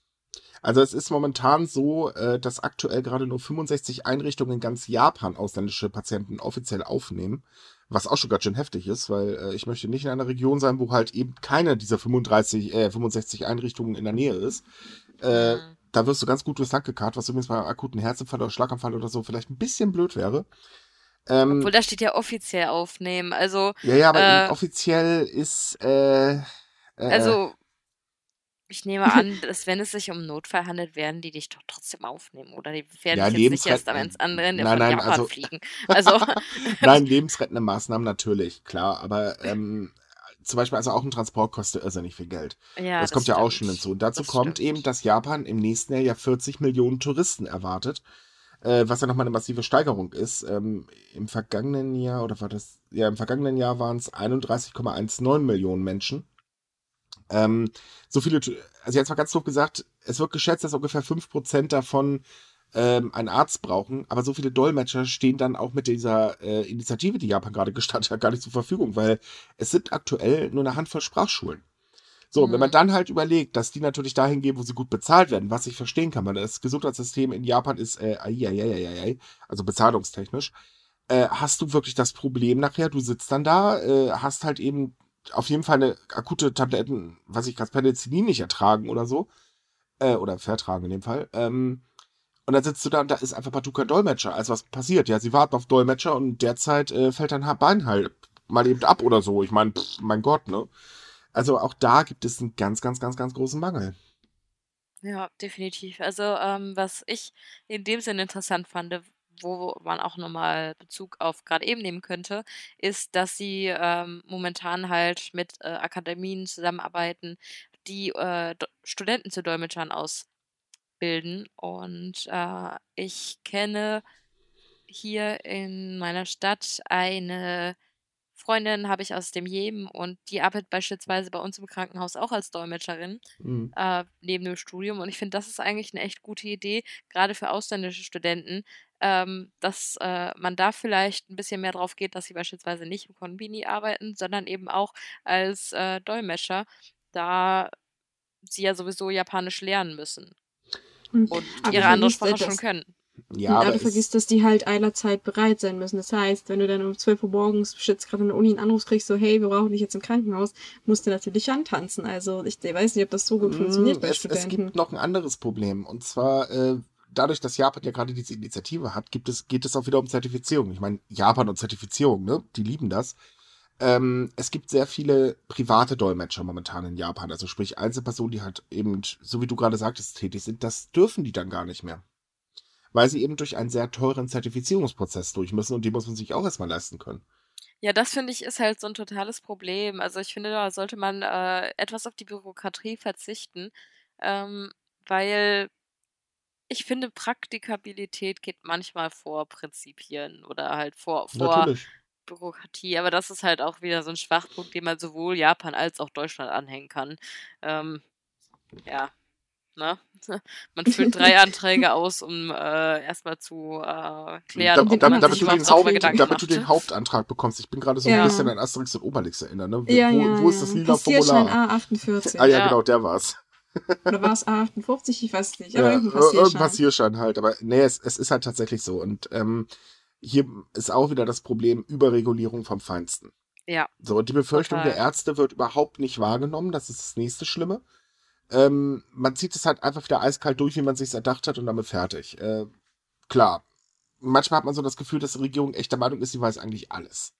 also es ist momentan so, äh, dass aktuell gerade nur 65 Einrichtungen in ganz Japan ausländische Patienten offiziell aufnehmen, was auch schon ganz schön heftig ist, weil äh, ich möchte nicht in einer Region sein, wo halt eben keine dieser 35, äh, 65 Einrichtungen in der Nähe ist. Äh, Mhm. da wirst du ganz gut durchs Land gekarrt, was übrigens bei einem akuten Herzinfarkt oder Schlaganfall oder so vielleicht ein bisschen blöd wäre. Ähm, Obwohl, da steht ja offiziell aufnehmen. Also, ja, ja, aber äh, offiziell ist, äh, äh, also, ich nehme an, dass wenn es sich um Notfall handelt, werden die dich doch trotzdem aufnehmen. Oder die werden Ja, dich jetzt nicht erst am ins andere Ende Nein, von nein, Japan also- fliegen. Also, Nein, lebensrettende Maßnahmen natürlich, klar, aber ähm, zum Beispiel also auch ein Transport kostet irrsinnig viel Geld. ja, das, kommt ja auch stimmt. schon hinzu. Und dazu Das kommt stimmt. eben, dass Japan im nächsten Jahr ja 40 Millionen Touristen erwartet, äh, was ja nochmal eine massive Steigerung ist. Ähm, Im vergangenen Jahr, oder war das, ja, im vergangenen Jahr waren es 31,19 Millionen Menschen. Ähm, so viele, also jetzt mal ganz doof gesagt, es wird geschätzt, dass ungefähr 5% davon ähm, einen Arzt brauchen, aber so viele Dolmetscher stehen dann auch mit dieser äh, Initiative, die Japan gerade gestartet hat, gar nicht zur Verfügung, weil es sind aktuell nur eine Handvoll Sprachschulen. So, und wenn man Mhm. dann halt überlegt, dass die natürlich dahin gehen, wo sie gut bezahlt werden, was ich verstehen kann, weil das Gesundheitssystem in Japan ist, äh, ai, ai, ai, ai, also bezahlungstechnisch, äh, hast du wirklich das Problem nachher, du sitzt dann da, äh, hast halt eben auf jeden Fall eine akute Tabletten, was ich gerade Penicillin nicht ertragen oder so, äh, oder vertragen in dem Fall, ähm, und dann sitzt du da und da ist einfach partout kein Dolmetscher. Also was passiert? Ja, sie warten auf Dolmetscher und derzeit äh, fällt dein Bein halt mal eben ab oder so. Ich meine, mein Gott, ne? Also auch da gibt es einen ganz, ganz, ganz, ganz großen Mangel. Ja, definitiv. Also, ähm, was ich in dem Sinne interessant fand, wo man auch nochmal Bezug auf gerade eben nehmen könnte, ist, dass sie ähm, momentan halt mit äh, Akademien zusammenarbeiten, die äh, Studenten zu Dolmetschern ausbilden. Und äh, ich kenne hier in meiner Stadt eine Freundin habe ich aus dem Jemen und die arbeitet beispielsweise bei uns im Krankenhaus auch als Dolmetscherin Mhm. äh, neben dem Studium. Und ich finde, das ist eigentlich eine echt gute Idee, gerade für ausländische Studenten, ähm, dass äh, man da vielleicht ein bisschen mehr drauf geht, dass sie beispielsweise nicht im Konbini arbeiten, sondern eben auch als äh, Dolmetscher, da sie ja sowieso Japanisch lernen müssen Mhm. und Aber ihre andere Sprache schon können. Ja, aber du es, vergisst, dass die halt eilerzeit bereit sein müssen. Das heißt, wenn du dann um 12 Uhr morgens jetzt gerade in der Uni einen Anruf kriegst, so, hey, wir brauchen dich jetzt im Krankenhaus, musst du natürlich antanzen. Also ich weiß nicht, ob das so gut funktioniert Mm, bei es, es Studenten. gibt noch ein anderes Problem. Und zwar, äh, dadurch, dass Japan ja gerade diese Initiative hat, gibt es, geht es auch wieder um Zertifizierung. Ich meine, Japan und Zertifizierung, ne? Die lieben das. Ähm, es gibt sehr viele private Dolmetscher momentan in Japan. Also sprich, Einzelpersonen, die halt eben, so wie du gerade sagtest, tätig sind, das dürfen die dann gar nicht mehr. Weil sie eben durch einen sehr teuren Zertifizierungsprozess durch müssen und die muss man sich auch erstmal leisten können. Ja, das finde ich ist halt so ein totales Problem. Also ich finde, da sollte man äh, etwas auf die Bürokratie verzichten, ähm, weil ich finde, Praktikabilität geht manchmal vor Prinzipien oder halt vor, vor Natürlich. Bürokratie. Aber das ist halt auch wieder so ein Schwachpunkt, den man sowohl Japan als auch Deutschland anhängen kann. Ähm, ja, ne? Man füllt drei Anträge aus, um äh, erstmal zu äh, klären, Da, den ob da, man damit, sich du den Haupt, Gedanken damit du macht. den Hauptantrag bekommst. Ich bin gerade so ein Ja. bisschen an Asterix und Obelix erinnert. Ne? Wo, Ja, wo, ja, wo ist das ja. lila Formular? A48. Ah ja, Ja. genau, der war's. Oder war es A58? Ich weiß nicht. Aber Ja, irgendein ir- irgendein Passierschein. Passierschein halt. Aber nee, es, es ist halt tatsächlich so. Und ähm, hier ist auch wieder das Problem Überregulierung vom Feinsten. Ja, So, und die Befürchtung Total. der Ärzte wird überhaupt nicht wahrgenommen. Das ist das nächste Schlimme. Ähm, man zieht es halt einfach wieder eiskalt durch, wie man sich erdacht hat und damit fertig. Äh, klar. Manchmal hat man so das Gefühl, dass die Regierung echt der Meinung ist, sie weiß eigentlich alles.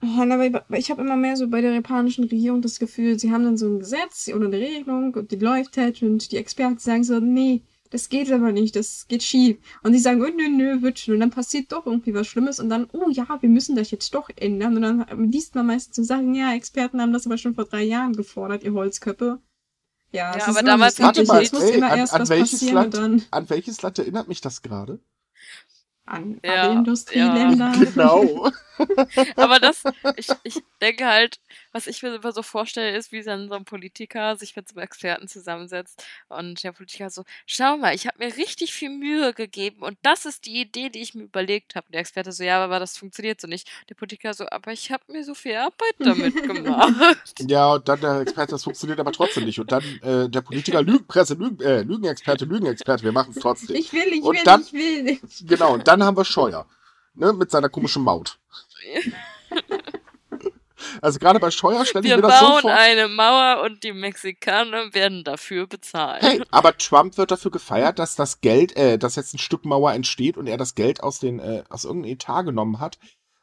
Ich habe immer mehr so bei der japanischen Regierung das Gefühl, sie haben dann so ein Gesetz oder eine Regelung und die läuft halt und die Experten sagen so, nee, das geht aber nicht, das geht schief. Und die sagen, oh, nö, nö, wird schon. Und dann passiert doch irgendwie was Schlimmes und dann, oh ja, wir müssen das jetzt doch ändern. Und dann liest man meistens so Sachen, ja, Experten haben das aber schon vor drei Jahren gefordert, ihr Holzköppe. Ja, Ja, aber damals unterschiedlich. nicht- Es muss ey, immer an- erst an was welches passieren Land- und dann An welches Land erinnert mich das gerade? an Ja, alle Industrieländer. Genau. Aber das, ich, ich denke halt, was ich mir immer so vorstelle, ist, wie dann so ein Politiker sich mit so einem Experten zusammensetzt und der Politiker so, schau mal, ich habe mir richtig viel Mühe gegeben und das ist die Idee, die ich mir überlegt habe. Und der Experte so, ja, aber das funktioniert so nicht. Der Politiker so, aber ich habe mir so viel Arbeit damit gemacht. Ja, und dann der Experte, das funktioniert aber trotzdem nicht. Und dann äh, der Politiker, Lügenpresse, Lügen, äh, Lügenexperte, Lügenexperte, wir machen es trotzdem. Ich will, ich Und will, dann- ich will. Genau, und dann haben wir Scheuer. Ne, mit seiner komischen Maut. Also gerade bei Scheuer stelle ich Wir mir das so bauen vor. eine Mauer und die Mexikaner werden dafür bezahlt. Hey, aber Trump wird dafür gefeiert, dass das Geld, äh, dass jetzt ein Stück Mauer entsteht und er das Geld aus den, äh, aus irgendeinem Etat genommen hat.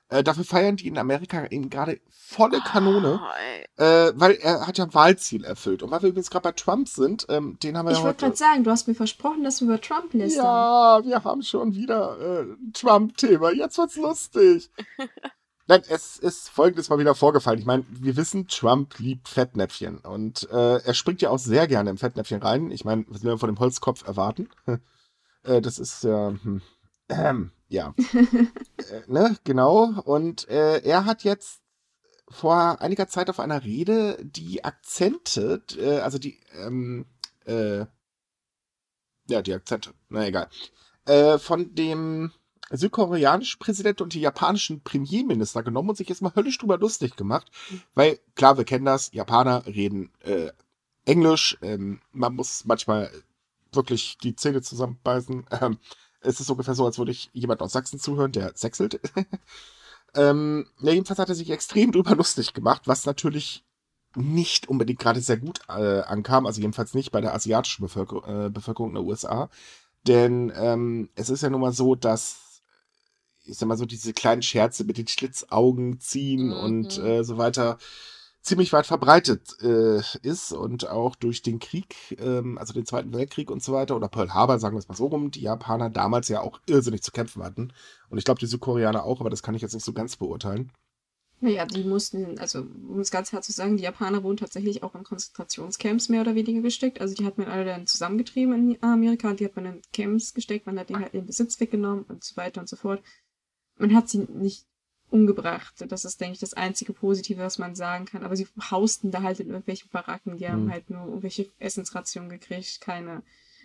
Äh, dafür feiern die in Amerika eben gerade volle Kanone, Oh, äh, weil er hat ja ein Wahlziel erfüllt. Und weil wir übrigens gerade bei Trump sind, ähm, den haben wir Ich ja wollte heute. gerade sagen, du hast mir versprochen, dass wir über Trump lästern. Ja, wir haben schon wieder äh, ein Trump-Thema. Jetzt wird's lustig. Nein, es ist folgendes mal wieder vorgefallen. Ich meine, wir wissen, Trump liebt Fettnäpfchen. Und äh, er springt ja auch sehr gerne im Fettnäpfchen rein. Ich meine, was will man von dem Holzkopf erwarten? äh, das ist ja. hm, ähm, ja. äh, ne, genau. Und äh, er hat jetzt vor einiger Zeit auf einer Rede die Akzente, äh, also die, ähm, äh, ja, die Akzente, na egal, äh, von dem südkoreanischen Präsident und die japanischen Premierminister genommen und sich jetzt mal höllisch drüber lustig gemacht, weil klar, wir kennen das, Japaner reden äh, Englisch, ähm, man muss manchmal wirklich die Zähne zusammenbeißen. Ähm, es ist ungefähr so, als würde ich jemand aus Sachsen zuhören, der sechselt. ähm, ja, jedenfalls hat er sich extrem drüber lustig gemacht, was natürlich nicht unbedingt gerade sehr gut äh, ankam, also jedenfalls nicht bei der asiatischen Bevölker äh, Bevölkerung in den USA. Denn ähm, es ist ja nun mal so, dass, ich sag mal so, diese kleinen Scherze mit den Schlitzaugen ziehen Mhm. und äh, so weiter ziemlich weit verbreitet äh, ist und auch durch den Krieg, ähm, also den Zweiten Weltkrieg und so weiter, oder Pearl Harbor, sagen wir es mal so rum, die Japaner damals ja auch irrsinnig zu kämpfen hatten. Und ich glaube, die Südkoreaner auch, aber das kann ich jetzt nicht so ganz beurteilen. Naja, die mussten, also um es ganz hart zu sagen, die Japaner wurden tatsächlich auch in Konzentrationscamps mehr oder weniger gesteckt. Also die hat man alle dann zusammengetrieben in Amerika, die hat man in Camps gesteckt, man hat ihnen halt ihren Besitz weggenommen und so weiter und so fort. Man hat sie nicht umgebracht. Das ist, denke ich, das einzige Positive, was man sagen kann. Aber sie hausten da halt in irgendwelchen Baracken, die haben mhm. halt nur irgendwelche Essensrationen gekriegt, keine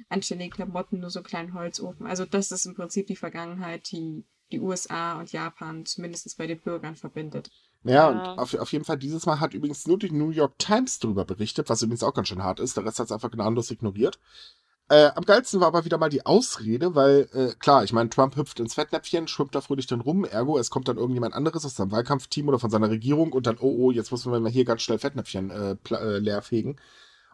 anständigen Klamotten, nur so einen kleinen Holzofen. Also das ist im Prinzip die Vergangenheit, die die USA und Japan zumindest bei den Bürgern verbindet. Ja, ja. und auf, auf jeden Fall dieses Mal hat übrigens nur die New York Times darüber berichtet, was übrigens auch ganz schön hart ist. Der Rest hat es einfach gnadenlos ignoriert. Äh, am geilsten war aber wieder mal die Ausrede, weil, äh, klar, ich meine, Trump hüpft ins Fettnäpfchen, schwimmt da fröhlich drin rum, ergo, es kommt dann irgendjemand anderes aus seinem Wahlkampfteam oder von seiner Regierung und dann, oh, oh, jetzt müssen wir mal hier ganz schnell Fettnäpfchen äh, äh, leerfegen.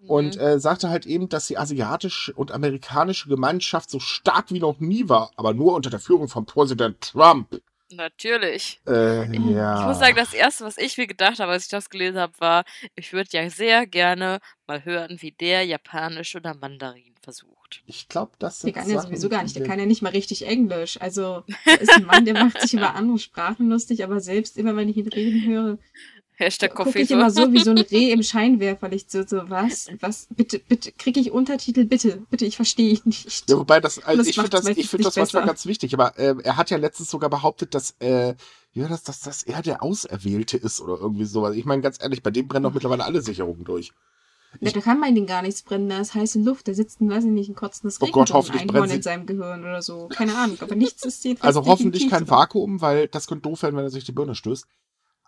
Mhm. Und äh, sagte halt eben, dass die asiatische und amerikanische Gemeinschaft so stark wie noch nie war, aber nur unter der Führung von Präsident Trump. Natürlich. Äh, ja. Ich muss sagen, das erste, was ich mir gedacht habe, als ich das gelesen habe, war, ich würde ja sehr gerne mal hören, wie der Japanisch oder Mandarin versucht. Ich glaube, das sind Der kann ja sowieso gar nicht, der kann ja nicht mal richtig Englisch. Also, er ist ein Mann, der macht sich über andere Sprachen lustig, aber selbst immer, wenn ich ihn reden höre, Hashtag Gucke ich immer so wie so ein Reh im Scheinwerferlicht. So, so, was? Was? Bitte, bitte, kriege ich Untertitel? Bitte, bitte, ich verstehe ich nicht. Ja, wobei das, also das ich finde das, ich finde das manchmal ganz wichtig, aber äh, er hat ja letztens sogar behauptet, dass, äh, ja, dass, dass, dass er der Auserwählte ist oder irgendwie sowas. Ich meine, ganz ehrlich, bei dem brennen doch mittlerweile alle Sicherungen durch. Ja, da kann man den gar nichts brennen, da ist heiße Luft, da sitzt ein, weiß ich nicht, ein kotzendes oh Gott, hoffentlich Einhorn in seinem Gehirn oder so. Keine Ahnung, aber nichts ist jedenfalls Also hoffentlich kein Vakuum, weil das könnte doof werden, wenn er sich die Birne stößt.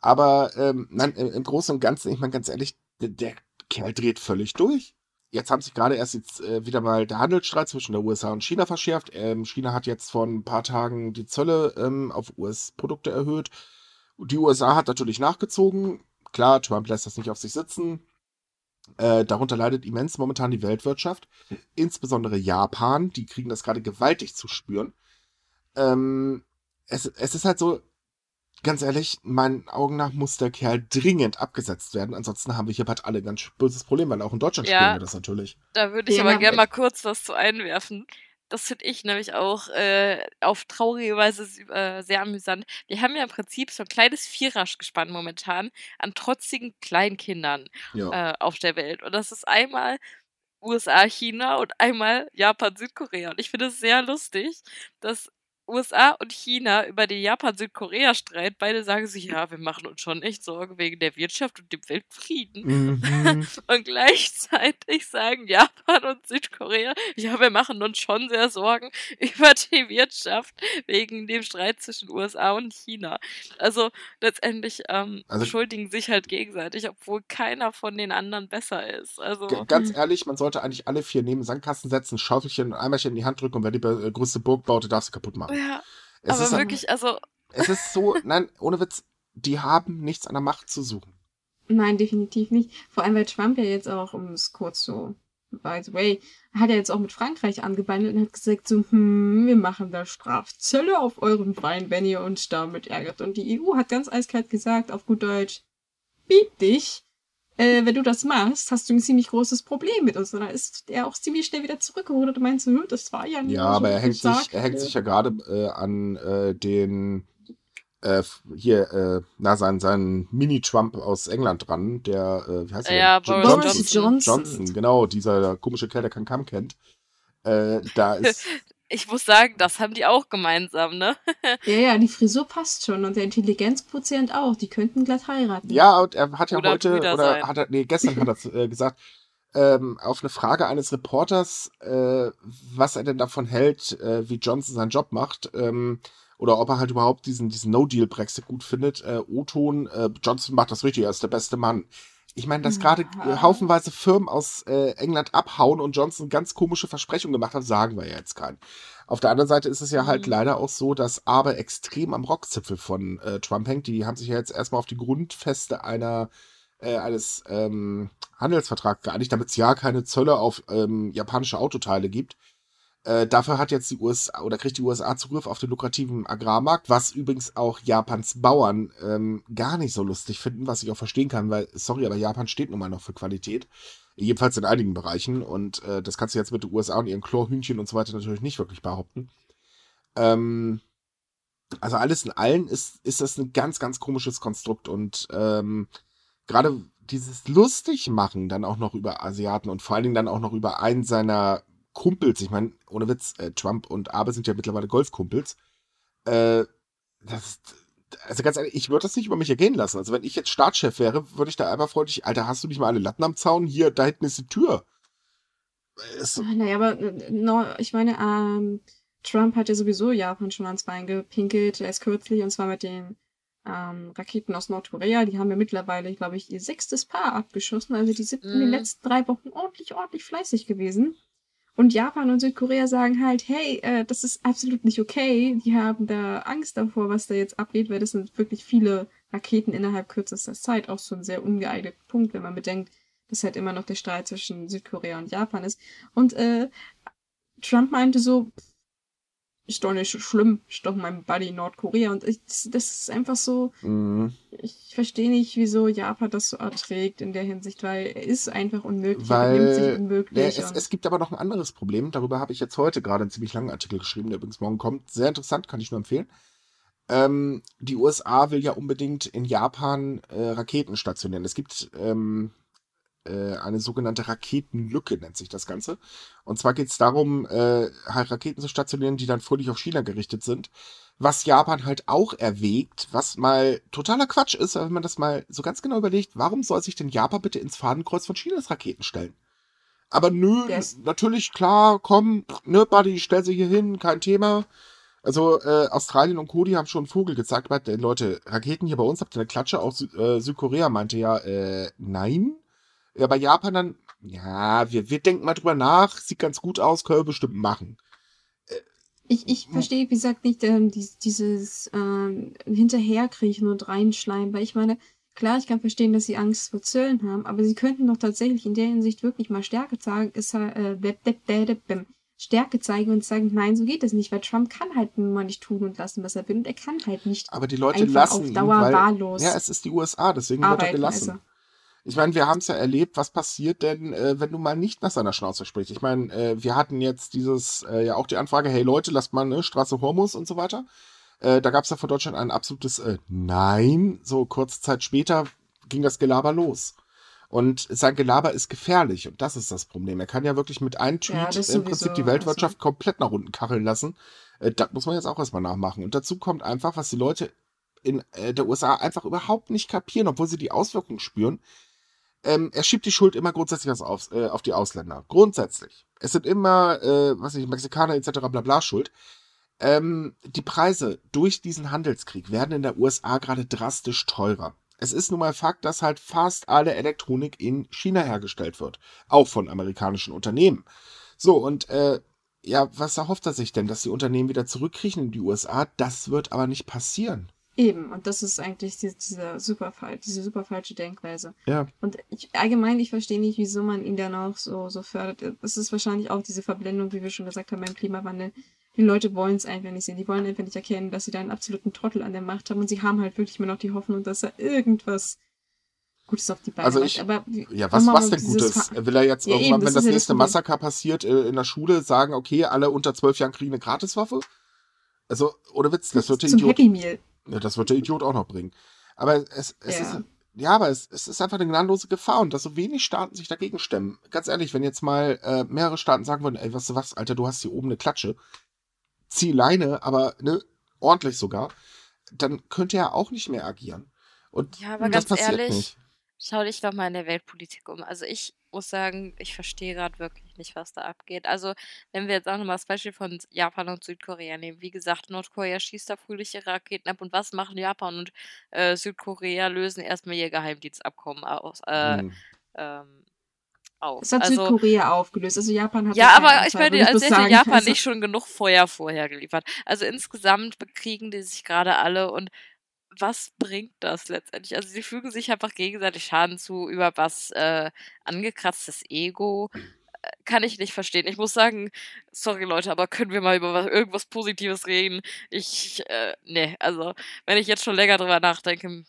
Aber ähm, nein, im Großen und Ganzen, ich meine ganz ehrlich, der, der Kerl dreht völlig durch. Jetzt haben sich gerade erst jetzt äh, wieder mal der Handelsstreit zwischen der USA und China verschärft. Ähm, China hat jetzt vor ein paar Tagen die Zölle ähm, auf US-Produkte erhöht. Die USA hat natürlich nachgezogen. Klar, Trump lässt das nicht auf sich sitzen. Äh, darunter leidet immens momentan die Weltwirtschaft, insbesondere Japan. Die kriegen das gerade gewaltig zu spüren. Ähm, es, es ist halt so, ganz ehrlich, meinen Augen nach muss der Kerl dringend abgesetzt werden. Ansonsten haben wir hier bald alle ein ganz böses Problem, weil auch in Deutschland ja, spielen wir das natürlich. Da würde ich ja, aber gerne mal kurz was zu einwerfen. Das finde ich nämlich auch äh, auf traurige Weise äh, sehr amüsant. Wir haben ja im Prinzip so ein kleines Vierergespann momentan an trotzigen Kleinkindern ja. äh, auf der Welt. Und das ist einmal USA, China und einmal Japan, Südkorea. Und ich finde es sehr lustig, dass USA und China über den Japan-Südkorea-Streit. Beide sagen sich, ja, wir machen uns schon echt Sorgen wegen der Wirtschaft und dem Weltfrieden. Mhm. und gleichzeitig sagen Japan und Südkorea, ja, wir machen uns schon sehr Sorgen über die Wirtschaft wegen dem Streit zwischen USA und China. Also letztendlich ähm, also, schuldigen sich halt gegenseitig, obwohl keiner von den anderen besser ist. Also ganz ehrlich, man sollte eigentlich alle vier neben Sandkasten setzen, Schaufelchen und Eimerchen in die Hand drücken und wer die äh, größte Burg baut, darfst du kaputt machen. Ja, es aber wirklich, also. Es ist so, nein, ohne Witz, die haben nichts an der Macht zu suchen. Nein, definitiv nicht. Vor allem, weil Trump ja jetzt auch, um es kurz so, by the way, hat er jetzt auch mit Frankreich angebandelt und hat gesagt so, hm, wir machen da Strafzölle auf euren Wein, wenn ihr uns damit ärgert. Und die EU hat ganz eiskalt gesagt, auf gut Deutsch, bieb dich äh, wenn du das machst, hast du ein ziemlich großes Problem mit uns. Und dann ist er auch ziemlich schnell wieder zurückgeholt und meinst, hm, das war ja nicht Ja, aber er hängt, sich, er hängt sich ja gerade äh, an äh, den äh, hier, äh, na, sein, sein Mini-Trump aus England dran, der, äh, wie heißt der? Ja, Boris Johnson. Johnson. Johnson, genau, dieser komische Kerl, der keinen Kamm kennt. Äh, da ist, ich muss sagen, das haben die auch gemeinsam, ne? ja, ja, die Frisur passt schon und der Intelligenzquotient auch. Die könnten glatt heiraten. Ja, und er hat ja oder heute, oder sein. hat er, nee, gestern hat er äh, gesagt, ähm, auf eine Frage eines Reporters, äh, was er denn davon hält, äh, wie Johnson seinen Job macht, ähm, oder ob er halt überhaupt diesen, diesen No-Deal-Brexit gut findet. Äh, O-Ton, äh, Johnson macht das richtig, er ist der beste Mann. Ich meine, dass gerade haufenweise Firmen aus äh, England abhauen und Johnson ganz komische Versprechungen gemacht hat, sagen wir ja jetzt keinen. Auf der anderen Seite ist es ja halt mhm. leider auch so, dass aber extrem am Rockzipfel von äh, Trump hängt. Die haben sich ja jetzt erstmal auf die Grundfeste einer äh, eines ähm, Handelsvertrags geeinigt, damit es ja keine Zölle auf ähm, japanische Autoteile gibt. Äh, dafür hat jetzt die USA oder kriegt die USA Zugriff auf den lukrativen Agrarmarkt, was übrigens auch Japans Bauern ähm, gar nicht so lustig finden, was ich auch verstehen kann, weil, sorry, aber Japan steht nun mal noch für Qualität. Jedenfalls in einigen Bereichen. Und äh, das kannst du jetzt mit den USA und ihren Chlorhühnchen und so weiter natürlich nicht wirklich behaupten. Ähm, also alles in allen ist, ist das ein ganz, ganz komisches Konstrukt und ähm, gerade dieses lustig machen dann auch noch über Asiaten und vor allen Dingen dann auch noch über einen seiner Kumpels. Ich meine, ohne Witz, äh, Trump und Abe sind ja mittlerweile Golfkumpels. Äh, das, also ganz ehrlich, ich würde das nicht über mich ergehen lassen. Also wenn ich jetzt Staatschef wäre, würde ich da einfach freundlich, Alter, hast du nicht mal alle Latten am Zaun? Hier, da hinten ist die Tür. Es, naja, aber no, ich meine, ähm, Trump hat ja sowieso Japan schon ans Bein gepinkelt, erst kürzlich, und zwar mit den ähm, Raketen aus Nordkorea. Die haben ja mittlerweile, glaube ich, ihr sechstes Paar abgeschossen. Also die sind mm. in den mhm. letzten drei Wochen ordentlich, ordentlich fleißig gewesen. Und Japan und Südkorea sagen halt, hey, äh, das ist absolut nicht okay. Die haben da Angst davor, was da jetzt abgeht, weil das sind wirklich viele Raketen innerhalb kürzester Zeit. Auch so ein sehr ungeeigneter Punkt, wenn man bedenkt, dass halt immer noch der Streit zwischen Südkorea und Japan ist. Und äh, Trump meinte so, ist doch nicht so schlimm, ist doch mein Buddy Nordkorea. Und ich, das, ist einfach so, mhm. ich verstehe nicht, wieso Japan das so erträgt in der Hinsicht, weil er ist einfach unmöglich, weil, er sich unmöglich. Ja, es, es, gibt aber noch ein anderes Problem, darüber habe ich jetzt heute gerade einen ziemlich langen Artikel geschrieben, der übrigens morgen kommt. Sehr interessant, kann ich nur empfehlen. Ähm, die USA will ja unbedingt in Japan äh, Raketen stationieren. Es gibt ähm, äh, eine sogenannte Raketenlücke, nennt sich das Ganze. Und zwar geht es darum, äh, halt Raketen zu stationieren, die dann völlig auf China gerichtet sind. Was Japan halt auch erwägt, was mal totaler Quatsch ist, wenn man das mal so ganz genau überlegt, warum soll sich denn Japan bitte ins Fadenkreuz von Chinas Raketen stellen? Aber nö, yes. natürlich, klar, komm, ne, Buddy, stell sie hier hin, kein Thema. Also äh, Australien und Cody haben schon einen Vogel gezeigt, äh, Leute, Raketen hier bei uns habt ihr eine Klatsche, auch Sü äh, Südkorea meinte ja, äh, nein. Ja, bei Japan dann, ja, wir, wir denken mal drüber nach, sieht ganz gut aus, können wir bestimmt machen. Ich, ich verstehe, wie gesagt, nicht ähm, dieses, dieses ähm, Hinterherkriechen und Reinschleimen, weil ich meine, klar, ich kann verstehen, dass sie Angst vor Zöllen haben, aber sie könnten doch tatsächlich in der Hinsicht wirklich mal Stärke zeigen, ist, äh, Stärke zeigen und sagen, nein, so geht es nicht, weil Trump kann halt nun mal nicht tun und lassen, was er will und er kann halt nicht. Aber die Leute lassen auf Dauer ihn, weil, wahllos. Ja, es ist die USA, deswegen wird er gelassen. Also. Ich meine, wir haben es ja erlebt, was passiert denn, äh, wenn du mal nicht nach seiner Schnauze sprichst. Ich meine, äh, wir hatten jetzt dieses, äh, ja auch die Anfrage, hey Leute, lasst mal ne, Straße Hormus und so weiter. Äh, da gab es ja von Deutschland ein absolutes äh, Nein. So kurze Zeit später ging das Gelaber los. Und sein Gelaber ist gefährlich und das ist das Problem. Er kann ja wirklich mit einem Tweet ja, im Prinzip die Weltwirtschaft also. komplett nach unten kacheln lassen. Äh, das muss man jetzt auch erstmal nachmachen. Und dazu kommt einfach, was die Leute in der USA einfach überhaupt nicht kapieren, obwohl sie die Auswirkungen spüren ähm, er schiebt die Schuld immer grundsätzlich auf, äh, auf die Ausländer. Grundsätzlich. Es sind immer, äh, was ich, Mexikaner etc. bla bla schuld. Ähm, die Preise durch diesen Handelskrieg werden in der USA gerade drastisch teurer. Es ist nun mal Fakt, dass halt fast alle Elektronik in China hergestellt wird. Auch von amerikanischen Unternehmen. So, und äh, ja, was erhofft er sich denn, dass die Unternehmen wieder zurückkriechen in die USA? Das wird aber nicht passieren. Eben, und das ist eigentlich die, diese, super, diese super falsche Denkweise. Ja. Und ich, allgemein, ich verstehe nicht, wieso man ihn dann auch so, so fördert. Es ist wahrscheinlich auch diese Verblendung, wie wir schon gesagt haben, beim Klimawandel. Die Leute wollen es einfach nicht sehen. Die wollen einfach nicht erkennen, dass sie da einen absoluten Trottel an der Macht haben. Und sie haben halt wirklich immer noch die Hoffnung, dass er irgendwas Gutes auf die Beine also ich, Aber ja, was, was denn Gutes? Will er jetzt ja, irgendwann, eben, wenn das, das nächste Massaker passiert, äh, in der Schule sagen, okay, alle unter zwölf Jahren kriegen eine Gratiswaffe? Also, ohne Witz, das wird der Idiot. Happy Meal. Ja, das wird der Idiot auch noch bringen. Aber es, es ja. ist. Ja, aber es, es ist einfach eine gnadenlose Gefahr und dass so wenig Staaten sich dagegen stemmen. Ganz ehrlich, wenn jetzt mal äh, mehrere Staaten sagen würden, ey, weißt du was, Alter, du hast hier oben eine Klatsche, zieh Leine, aber ne, ordentlich sogar, dann könnte er auch nicht mehr agieren. Und ja, aber das ganz passiert ehrlich, nicht. schau dich doch mal in der Weltpolitik um. Also ich muss sagen, ich verstehe gerade wirklich nicht, was da abgeht. Also, wenn wir jetzt auch nochmal das Beispiel von Japan und Südkorea nehmen. Wie gesagt, Nordkorea schießt da fröhlich ihre Raketen ab. Und was machen Japan und äh, Südkorea? Lösen erstmal ihr Geheimdienstabkommen aus. Äh, hm. ähm, auf. Das hat also, Südkorea aufgelöst. Also Japan hat. Ja, aber ich meine, als hätte Japan also, nicht schon genug Feuer vorher geliefert. Also insgesamt bekriegen die sich gerade alle und was bringt das letztendlich? Also sie fügen sich einfach gegenseitig Schaden zu über was äh, angekratztes Ego. Äh, kann ich nicht verstehen. Ich muss sagen, sorry Leute, aber können wir mal über was, irgendwas Positives reden? Ich, äh, nee, also wenn ich jetzt schon länger drüber nachdenke,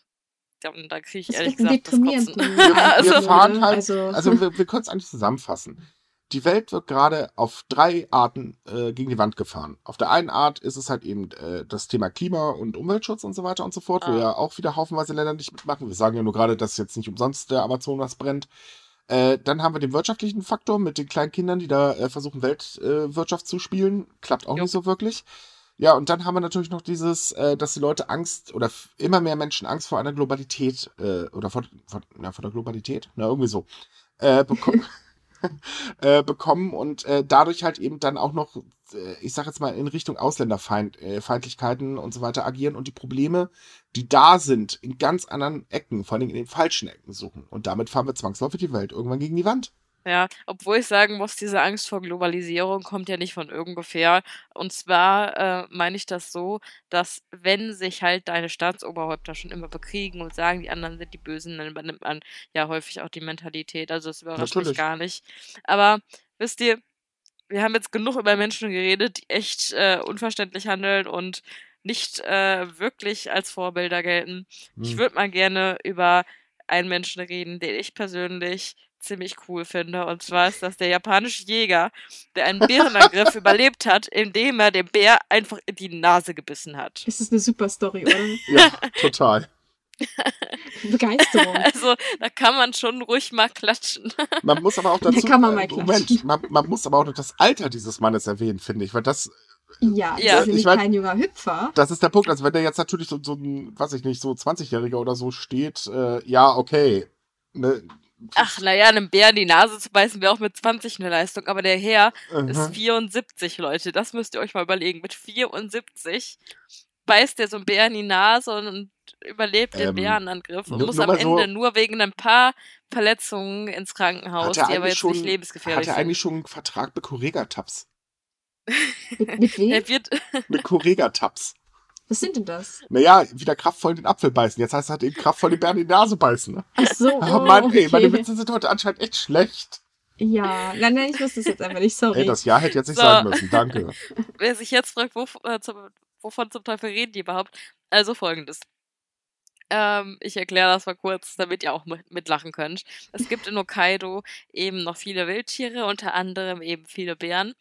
dann, dann kriege ich das ehrlich gesagt das Kotzen. Wir, also, wir fahren halt, also, also wir, wir können es eigentlich zusammenfassen. Die Welt wird gerade auf drei Arten äh, gegen die Wand gefahren. Auf der einen Art ist es halt eben äh, das Thema Klima- und Umweltschutz und so weiter und so fort, ah. wo ja auch wieder haufenweise Länder nicht mitmachen. Wir sagen ja nur gerade, dass jetzt nicht umsonst der Amazonas brennt. Äh, dann haben wir den wirtschaftlichen Faktor mit den kleinen Kindern, die da äh, versuchen, Weltwirtschaft zu spielen. Klappt auch jo. nicht so wirklich. Ja, und dann haben wir natürlich noch dieses, äh, dass die Leute Angst oder immer mehr Menschen Angst vor einer Globalität äh, oder vor, vor, ja, vor der Globalität, na, irgendwie so, äh, bekommen. äh, bekommen und äh, dadurch halt eben dann auch noch, äh, ich sag jetzt mal, in Richtung Ausländerfeindlichkeiten äh, und so weiter agieren und die Probleme, die da sind, in ganz anderen Ecken, vor allem in den falschen Ecken suchen. Und damit fahren wir zwangsläufig die Welt irgendwann gegen die Wand. Ja, obwohl ich sagen muss, diese Angst vor Globalisierung kommt ja nicht von irgendwoher. Und zwar äh, meine ich das so, dass wenn sich halt deine Staatsoberhäupter schon immer bekriegen und sagen, die anderen sind die Bösen, dann übernimmt man ja häufig auch die Mentalität. Also das überrascht Natürlich. mich gar nicht. Aber wisst ihr, wir haben jetzt genug über Menschen geredet, die echt äh, unverständlich handeln und nicht äh, wirklich als Vorbilder gelten. Hm. Ich würde mal gerne über einen Menschen reden, den ich persönlich ziemlich cool finde. Und zwar ist das der japanische Jäger, der einen Bärenangriff überlebt hat, indem er dem Bär einfach in die Nase gebissen hat. Das ist eine super Story, oder? ja, total. Begeisterung. Also, da kann man schon ruhig mal klatschen. Man muss aber auch dazu. Da kann man mal klatschen. Moment, man, man muss aber auch noch das Alter dieses Mannes erwähnen, finde ich, weil das ja, ja. ist nämlich kein junger Hüpfer. Das ist der Punkt. Also wenn der jetzt natürlich so, so ein, weiß ich nicht, so 20-Jähriger oder so steht, äh, ja, okay. Ne, Ach, naja, einem Bär in die Nase zu beißen wäre auch mit 20 eine Leistung, aber der Herr mhm. ist 74, Leute. Das müsst ihr euch mal überlegen. Mit 74 beißt der so ein Bär in die Nase und überlebt den ähm, Bärenangriff und muss am Ende so, nur wegen ein paar Verletzungen ins Krankenhaus, die aber jetzt schon, nicht lebensgefährlich sind. Hat er eigentlich schon einen Vertrag mit Correga-Tabs? mit, mit wem? mit Correga-Tabs. Was sind denn das? Naja, wieder kraftvoll den Apfel beißen. Jetzt heißt es halt eben kraftvoll den Bären in die Nase beißen. Ne? Ach so. Oh, Mann, ey, meine Witze sind heute anscheinend echt schlecht. Ja, nein, nein, ich wusste es jetzt einfach nicht, sorry. Ey, das Jahr hätte jetzt nicht so. sein müssen, danke. Wer sich jetzt fragt, wo, äh, zum, wovon zum Teufel reden die überhaupt? Also folgendes. Ähm, ich erkläre das mal kurz, damit ihr auch mitlachen könnt. Es gibt in Hokkaido eben noch viele Wildtiere, unter anderem eben viele Bären.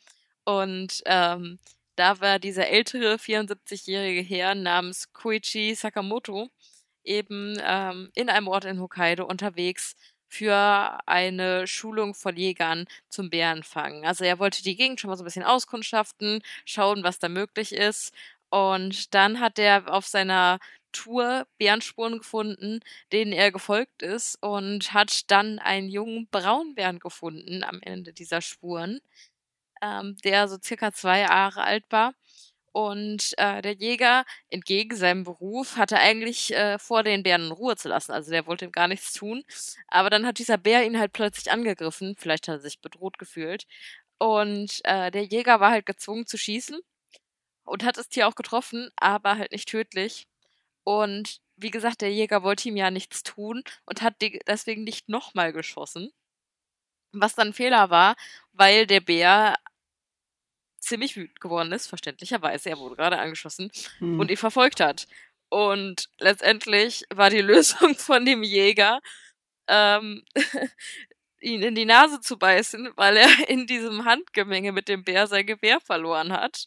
Und ähm, da war dieser ältere 74-jährige Herr namens Koichi Sakamoto eben ähm, in einem Ort in Hokkaido unterwegs für eine Schulung von Jägern zum Bärenfangen. Also er wollte die Gegend schon mal so ein bisschen auskundschaften, schauen, was da möglich ist. Und dann hat er auf seiner Tour Bärenspuren gefunden, denen er gefolgt ist und hat dann einen jungen Braunbären gefunden am Ende dieser Spuren ähm, der so circa zwei Jahre alt war. Und äh, der Jäger, entgegen seinem Beruf, hatte eigentlich äh, vor, den Bären in Ruhe zu lassen. Also der wollte ihm gar nichts tun. Aber dann hat dieser Bär ihn halt plötzlich angegriffen. Vielleicht hat er sich bedroht gefühlt. Und äh, der Jäger war halt gezwungen zu schießen und hat das Tier auch getroffen, aber halt nicht tödlich. Und wie gesagt, der Jäger wollte ihm ja nichts tun und hat deswegen nicht nochmal geschossen. Was dann ein Fehler war, weil der Bär ziemlich wütend geworden ist, verständlicherweise. Er wurde gerade angeschossen hm. und ihn verfolgt hat. Und letztendlich war die Lösung von dem Jäger, ähm, ihn in die Nase zu beißen, weil er in diesem Handgemenge mit dem Bär sein Gewehr verloren hat.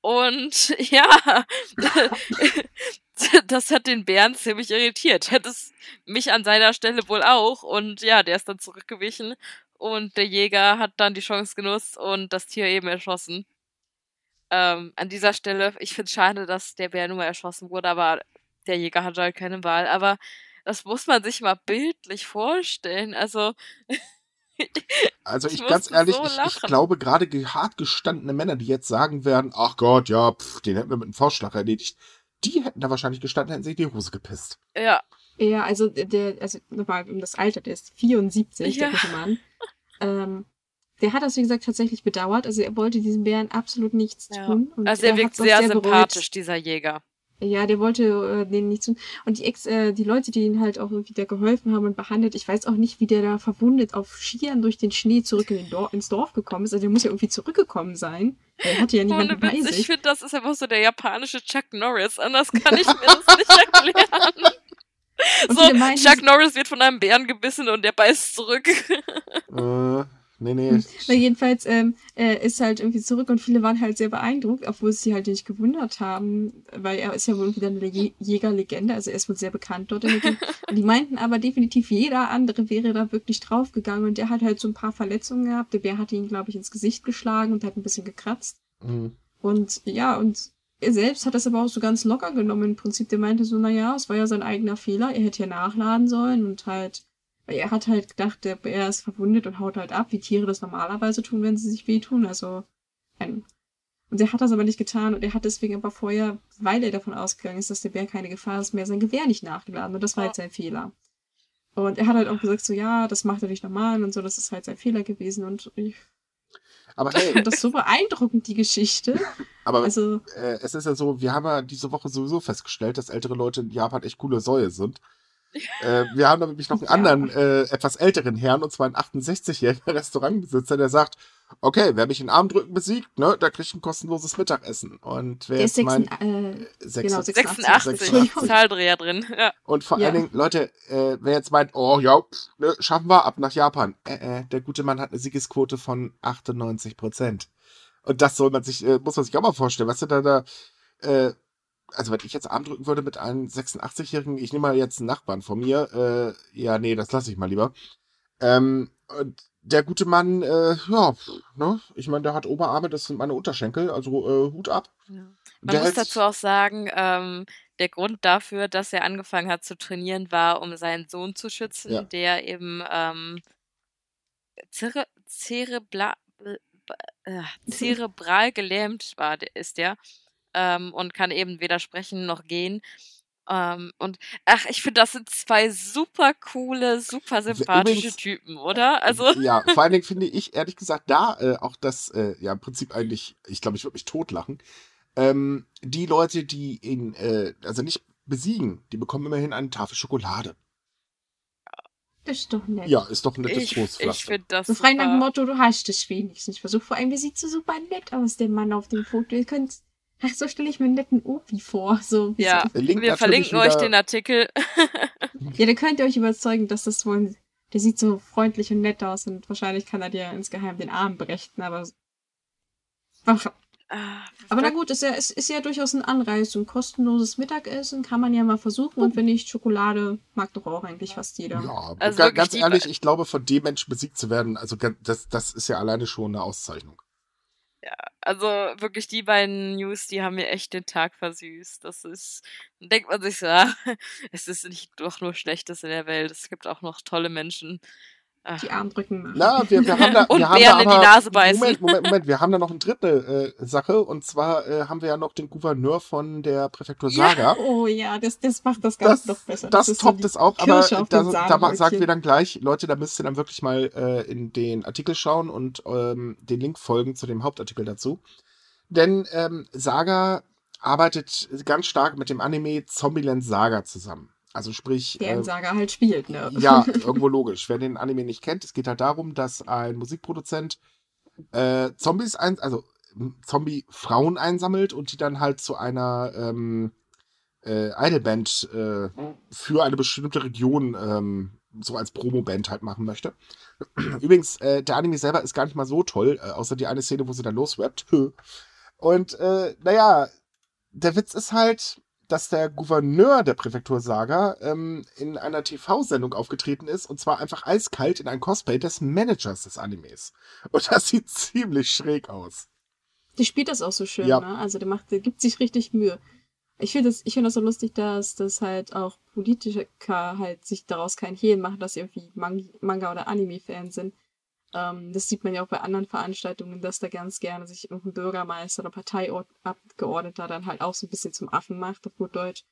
Und ja, das hat den Bären ziemlich irritiert. Hätte es mich an seiner Stelle wohl auch. Und ja, der ist dann zurückgewichen. Und der Jäger hat dann die Chance genutzt und das Tier eben erschossen. Ähm, an dieser Stelle, ich finde es schade, dass der Bär nur erschossen wurde, aber der Jäger hatte halt keine Wahl. Aber das muss man sich mal bildlich vorstellen. Also. also ich, ich ganz ehrlich, so ich, ich, glaube gerade hart gestandene Männer, die jetzt sagen werden, ach Gott, ja, pff, den hätten wir mit einem Vorschlag erledigt, die hätten da wahrscheinlich gestanden, hätten sich die Hose gepisst. Ja. Ja, also der, also nochmal um das Alter, der ist 74, ja. der gute Mann. Ähm, der hat das, wie gesagt, tatsächlich bedauert. Also er wollte diesem Bären absolut nichts ja. tun. Und also er, wirkt sehr, sehr sympathisch, dieser Jäger. Ja, der wollte äh, denen nichts tun. Und die Ex, äh, die Leute, die ihn halt auch wieder geholfen haben und behandelt, ich weiß auch nicht, wie der da verwundet auf Skiern durch den Schnee zurück in Dor ins Dorf gekommen ist. Also der muss ja irgendwie zurückgekommen sein. Er hatte ja niemanden bei sich. Ich finde, das ist einfach so der japanische Chuck Norris. Anders kann ich mir das nicht erklären. So, Chuck Norris wird von einem Bären gebissen und der beißt zurück. Äh, Nee, nee. Na, jedenfalls ähm, er ist halt irgendwie zurück und viele waren halt sehr beeindruckt, obwohl sie halt nicht gewundert haben, weil er ist ja wohl wieder eine Je Jägerlegende, also er ist wohl sehr bekannt dort in der Gegend. Die meinten aber definitiv, jeder andere wäre da wirklich draufgegangen und der hat halt so ein paar Verletzungen gehabt. Der Bär hat ihn, glaube ich, ins Gesicht geschlagen und hat ein bisschen gekratzt. Mhm. Und ja, und er selbst hat das aber auch so ganz locker genommen. Im Prinzip, der meinte so, naja, es war ja sein eigener Fehler, er hätte ja nachladen sollen und halt, weil er hat halt gedacht, der Bär ist verwundet und haut halt ab, wie Tiere das normalerweise tun, wenn sie sich wehtun. Also, ein, und er hat das aber nicht getan und er hat deswegen aber vorher, weil er davon ausgegangen ist, dass der Bär keine Gefahr ist, mehr sein Gewehr nicht nachgeladen. Und das war jetzt sein Fehler. Und er hat halt auch gesagt, so, ja, das macht er nicht normal und so, das ist halt sein Fehler gewesen. Und ich Aber hey, fand das so beeindruckend, die Geschichte. aber Also, äh, es ist ja so, wir haben ja diese Woche sowieso festgestellt, dass ältere Leute in Japan echt coole Säue sind. Äh, wir haben nämlich noch einen Ja. anderen, äh, etwas älteren Herrn, und zwar einen 68-jährigen Restaurantbesitzer, der sagt, okay, wer mich in Arm drücken besiegt, ne, der kriegt ein kostenloses Mittagessen. Und wer der ist jetzt mein 86, äh, sechs- genau, 86, 86. Entschuldigung. Zahldreher drin. Ja. Und vor Ja. allen Dingen, Leute, äh, wer jetzt meint, oh ja, pff, ne, schaffen wir ab nach Japan. Äh, äh, der gute Mann hat eine Siegesquote von 98 Prozent. Und das soll man sich, äh, muss man sich auch mal vorstellen. Weißt du, da, da, äh, also wenn ich jetzt Arm drücken würde mit einem 86-Jährigen, ich nehme mal jetzt einen Nachbarn von mir, äh, ja, nee, das lasse ich mal lieber. Ähm, der gute Mann, äh, ja, ne, ich meine, der hat Oberarme, das sind meine Unterschenkel, also äh, Hut ab. Man Der muss dazu auch sagen, ähm, der Grund dafür, dass er angefangen hat zu trainieren, war, um seinen Sohn zu schützen, Ja. der eben ähm, zere zerebla äh, zerebral gelähmt war, ist der, ähm, und kann eben weder sprechen noch gehen. Ähm, und ach, ich finde, das sind zwei super coole, super sympathische Übrigens- Typen, oder? Also, Ja, vor allen Dingen finde ich, ehrlich gesagt, da äh, auch das, äh, ja, im Prinzip eigentlich, ich glaube, ich würde mich totlachen. Ähm, die Leute, die ihn, äh, also nicht besiegen, die bekommen immerhin eine Tafel Schokolade. das ist doch nett. Ja, ist doch ein nettes ich, ich finde das So frei nach dem. Motto, du hast es wenigstens versucht. Vor allem, der sieht so super nett aus, der Mann auf dem Foto. Ihr könnt, ach, so stelle ich mir einen netten Opi vor. So, Ja, so. Wir verlinken euch den Artikel. Ja, da könnt ihr euch überzeugen, dass das wohl, der sieht so freundlich und nett aus und wahrscheinlich kann er dir insgeheim den Arm brechen, aber, ach, Ah, aber na gut, ist ja, ist, ist ja durchaus ein Anreiz. So ein kostenloses Mittagessen kann man ja mal versuchen und wenn nicht, Schokolade mag doch auch eigentlich fast jeder. Ja, Also ga- ganz ehrlich, ich glaube, von dem Menschen besiegt zu werden, also das, das ist ja alleine schon eine Auszeichnung. Also wirklich die beiden News, die haben mir echt den Tag versüßt. Das ist, denkt man sich so, es ist nicht doch nur Schlechtes in der Welt. Es gibt auch noch tolle Menschen. Die Armdrücken machen. Na, wir, wir haben da, Und wir haben Bären da in die aber, Nase beißen. Moment, Moment, Moment, wir haben da noch eine dritte äh, Sache und zwar äh, haben wir ja noch den Gouverneur von der Präfektur Ja. Saga. Oh ja, das, das macht das Ganze das, noch besser. das, ist so toppt es auch, aber da, da sagt wir dann gleich, Leute, da müsst ihr dann wirklich mal äh, in den Artikel schauen und ähm, den Link folgen zu dem Hauptartikel dazu. Denn ähm, Saga arbeitet ganz stark mit dem Anime Zombieland Saga zusammen. Also sprich, der äh, Saga halt spielt, ne? ja, irgendwo logisch. Wer den Anime nicht kennt, es geht halt darum, dass ein Musikproduzent äh, Zombies ein, also Zombie-Frauen einsammelt und die dann halt zu einer ähm, äh, Idolband äh, für eine bestimmte Region ähm, so als Promo-Band halt machen möchte. Übrigens, äh, der Anime selber ist gar nicht mal so toll, äh, außer die eine Szene, wo sie dann losrappt. Und äh, naja, der Witz ist halt, dass der Gouverneur der Präfektur Saga ähm, in einer TV-Sendung aufgetreten ist und zwar einfach eiskalt in ein Cosplay des Managers des Animes. Und das sieht ziemlich schräg aus. Der spielt das auch so schön, Ja. ne? Also der macht, der gibt sich richtig Mühe. Ich finde das, ich finde das so lustig, dass das halt auch Politiker halt sich daraus kein Hehl machen, dass sie irgendwie Mang Manga- oder Anime-Fans sind. Ähm, das sieht man ja auch bei anderen Veranstaltungen, dass da ganz gerne sich irgendein Bürgermeister oder Parteiabgeordneter dann halt auch so ein bisschen zum Affen macht, auf gut Deutsch.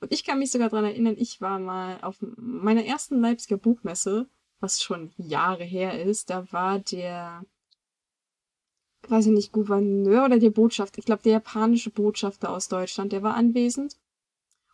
Und ich kann mich sogar dran erinnern, ich war mal auf meiner ersten Leipziger Buchmesse, was schon Jahre her ist, da war der weiß ich nicht, Gouverneur oder der Botschafter, ich glaube, der japanische Botschafter aus Deutschland, der war anwesend.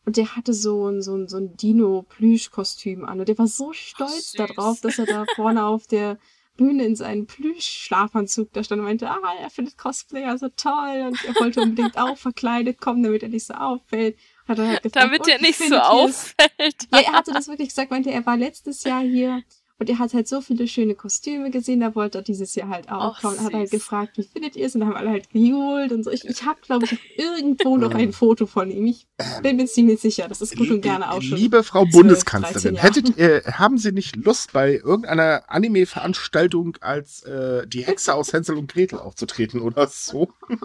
Und der hatte so ein, so ein, so ein Dino-Plüsch-Kostüm an. Und der war so stolz süß. darauf, dass er da vorne auf der Bühne in seinen Plüsch-Schlafanzug da stand und meinte, ah, er findet Cosplayer so toll und er wollte unbedingt auch verkleidet kommen, damit er nicht so auffällt. Hat er halt gefragt, damit "Und er nicht so findet ihr's?" auffällt. Ja, er hatte das wirklich gesagt, meinte, er war letztes Jahr hier Und er hat halt so viele schöne Kostüme gesehen, da wollte er dieses Jahr halt auch Ach, kommen. Hat halt gefragt, wie findet ihr es? Und dann haben alle halt gejubelt und so. Ich, ich habe, glaube ich, irgendwo noch ein Foto von ihm. Ich bin mir ziemlich sicher. Das ist gut und gerne auch schon. Liebe Frau 12, Bundeskanzlerin, 13 Jahre. hättet, äh, haben Sie nicht Lust, bei irgendeiner Anime-Veranstaltung als äh, die Hexe aus Hänsel und Gretel aufzutreten oder so?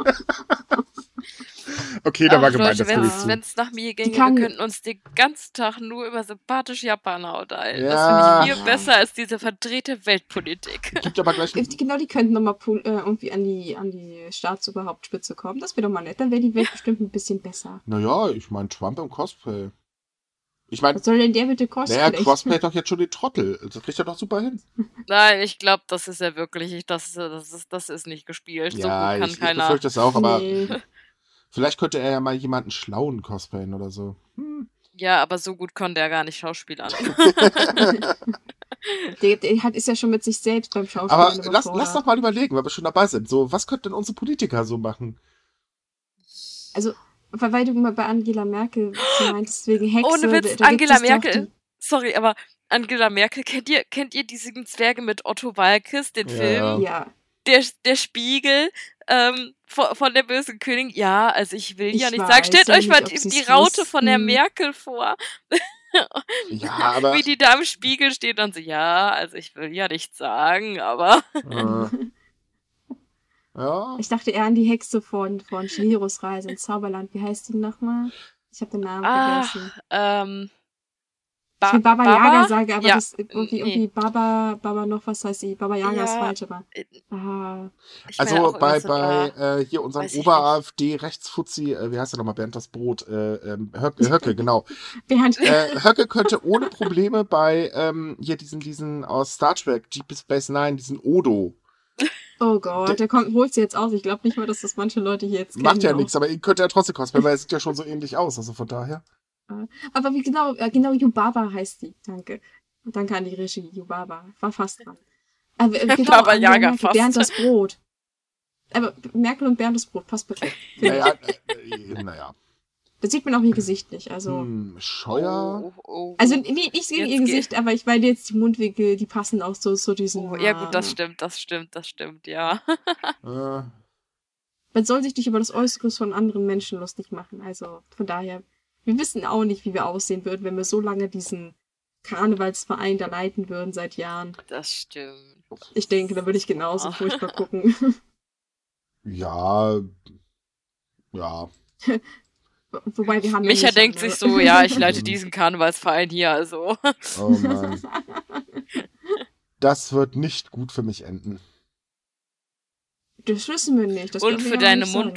okay, da war gemeint, Leute, das wenn es nach mir ginge, wir könnten uns den ganzen Tag nur über sympathische Japaner unterhalten. Ja. Das finde ich viel besser als diese verdrehte Weltpolitik. Gibt aber gleich Die- Genau, die könnten nochmal äh, irgendwie an die, an die Staatsoberhauptspitze kommen. Das wäre doch mal nett. Dann wäre die Welt bestimmt ein bisschen besser. Naja, ich meine Trump im Cosplay. Ich meine, Was soll denn der bitte kosten? naja, Cosplay doch jetzt schon den Trottel. Das kriegt er doch super hin. Nein, ich glaube, das ist ja wirklich, ich- das, das, ist, das ist nicht gespielt. so ja, gut kann ich, ich keiner. befürchte es auch, aber Nee. vielleicht könnte er ja mal jemanden schlauen cosplayen oder so. Hm. Ja, aber so gut konnte er gar nicht schauspielern. Der, der hat, ist ja schon mit sich selbst beim Schauspiel. Aber lass, lass doch mal überlegen, weil wir schon dabei sind. So, was könnten denn unsere Politiker so machen? Also, weil du mal bei Angela Merkel meintest, wegen Hexe. Ohne Witz, da- da gibt Angela Merkel. Sorry, aber Angela Merkel, kennt ihr, kennt ihr diesen Zwerge mit Otto Walkes, den Ja. Film? Die, ja, Der, der Spiegel ähm, von, von der bösen Königin. Ja, also ich will ja Ich nicht weiß sagen, stellt ja euch mal nicht, die, die Raute von der. Merkel vor. Ja, aber. Wie die da im Spiegel steht und so, ja, also ich will ja nicht sagen, aber Äh, ja. ich dachte eher an die Hexe von, von Chihiros Reise ins Zauberland. Wie heißt die nochmal? Ich habe den Namen Ah, vergessen. ähm, Ich Ba will Baba, Yaga sagen, aber Ja, das irgendwie, nee. irgendwie Baba, Baba noch was heißt sie. Baba Yaga ist Ja, falsch, aber. äh, Ah, ich Also bei, so, bei äh, äh, hier unserem ich Ober-AfD-Rechtsfuzzi, äh, wie heißt er nochmal, Bernd das Brot, äh, ähm, Höcke, Höcke, genau. Bernd. Äh, Höcke könnte ohne Probleme bei ähm, hier diesen, diesen aus Star Trek, Deep Space Nine, diesen Odo. Oh Gott, der kommt, holt sie jetzt aus. Ich glaube nicht mal, dass das manche Leute hier jetzt kennen. Macht ja auch. nichts, aber ihn könnte er trotzdem cosplayen, weil er sieht ja schon so ähnlich aus, also von daher. Aber wie genau, äh, genau Yubaba heißt die. Danke. Danke an die Regie. Yubaba. War fast dran. Aber, äh, genau, Baba Merkel, fast. Bernd das Brot. Aber Merkel und Bernd das Brot passt perfekt. Naja, äh, äh, naja. Da sieht man auch ihr Gesicht nicht. Also, Hm, Scheuer. oh, oh, also oh. nee, nicht gegen Jetzt ihr Gesicht, aber ich meine jetzt die Mundwinkel, die passen auch so zu diesen. oh, ja gut, das stimmt, das stimmt, das stimmt, ja. Äh, Man soll sich nicht über das Äußeres von anderen Menschen lustig machen. Also von daher, wir wissen auch nicht, wie wir aussehen würden, wenn wir so lange diesen Karnevalsverein da leiten würden seit Jahren. Das stimmt. Ich denke, da würde ich genauso Ah. furchtbar gucken. ja. Ja. Wobei wir haben. ja Micha nicht denkt sich so, ja, ich leite diesen Karnevalsverein hier, also. Oh Mann. Das wird nicht gut für mich enden. Das wissen wir nicht. Das Und für ja deine nicht sagen.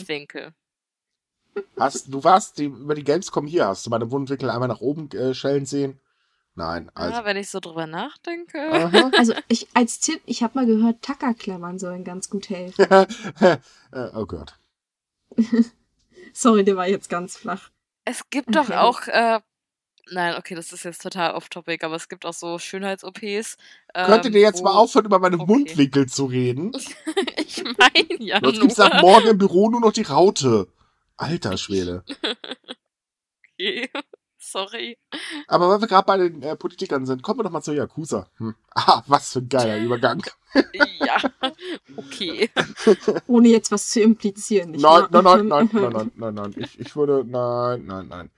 Hast, du warst die, über die Gamescom hier, hast du meine Wundwinkel einmal nach oben äh, schellen sehen? Nein, also. Ja, wenn ich so drüber nachdenke. Aha. Also ich als Tipp, ich habe mal gehört, Tackerklemmern sollen ganz gut helfen. äh, oh Gott. Sorry, der war jetzt ganz flach. Es gibt doch Okay. auch, äh, nein, okay, das ist jetzt total off-topic, aber es gibt auch so Schönheits-OPs. Ähm, Könntet ihr jetzt wo- mal aufhören, über meine okay. Mundwinkel zu reden? ich meine ja Sonst nur. gibt's ab morgen im Büro nur noch die Raute. Alter Schwede. Okay. Sorry. Aber weil wir gerade bei den äh, Politikern sind, kommen wir doch mal zur Yakuza. Hm. Ah, was für ein geiler Übergang. Ja, okay. Ohne jetzt was zu implizieren. Nein, nein, nein, nein, nein, nein, nein, nein. Ich, ich würde, nein, nein, nein.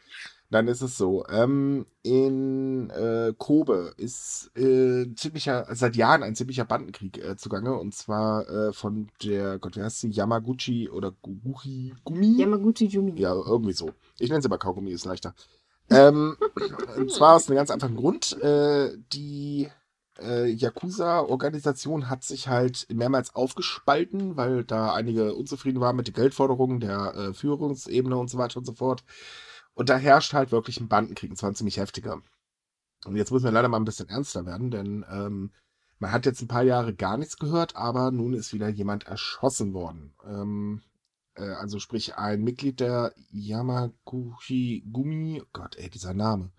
Dann ist es so. Ähm, in äh, Kobe ist äh, ziemlicher, seit Jahren ein ziemlicher Bandenkrieg äh, zugange. Und zwar äh, von der, Gott, wie heißt sie? Yamaguchi oder Guchi Gumi? Yamaguchi Yumi. Ja, irgendwie so. Ich nenne sie aber Kaugummi, ist leichter. ähm, und zwar aus einem ganz einfachen Grund. Äh, die äh, Yakuza-Organisation hat sich halt mehrmals aufgespalten, weil da einige unzufrieden waren mit den Geldforderungen der äh, Führungsebene und so weiter und so fort. Und da herrscht halt wirklich ein Bandenkrieg, und zwar ein ziemlich heftiger. Und jetzt müssen wir leider mal ein bisschen ernster werden, denn ähm, man hat jetzt ein paar Jahre gar nichts gehört, aber nun ist wieder jemand erschossen worden. Ähm, äh, also sprich ein Mitglied der Yamaguchi Gumi, oh Gott, ey, dieser Name.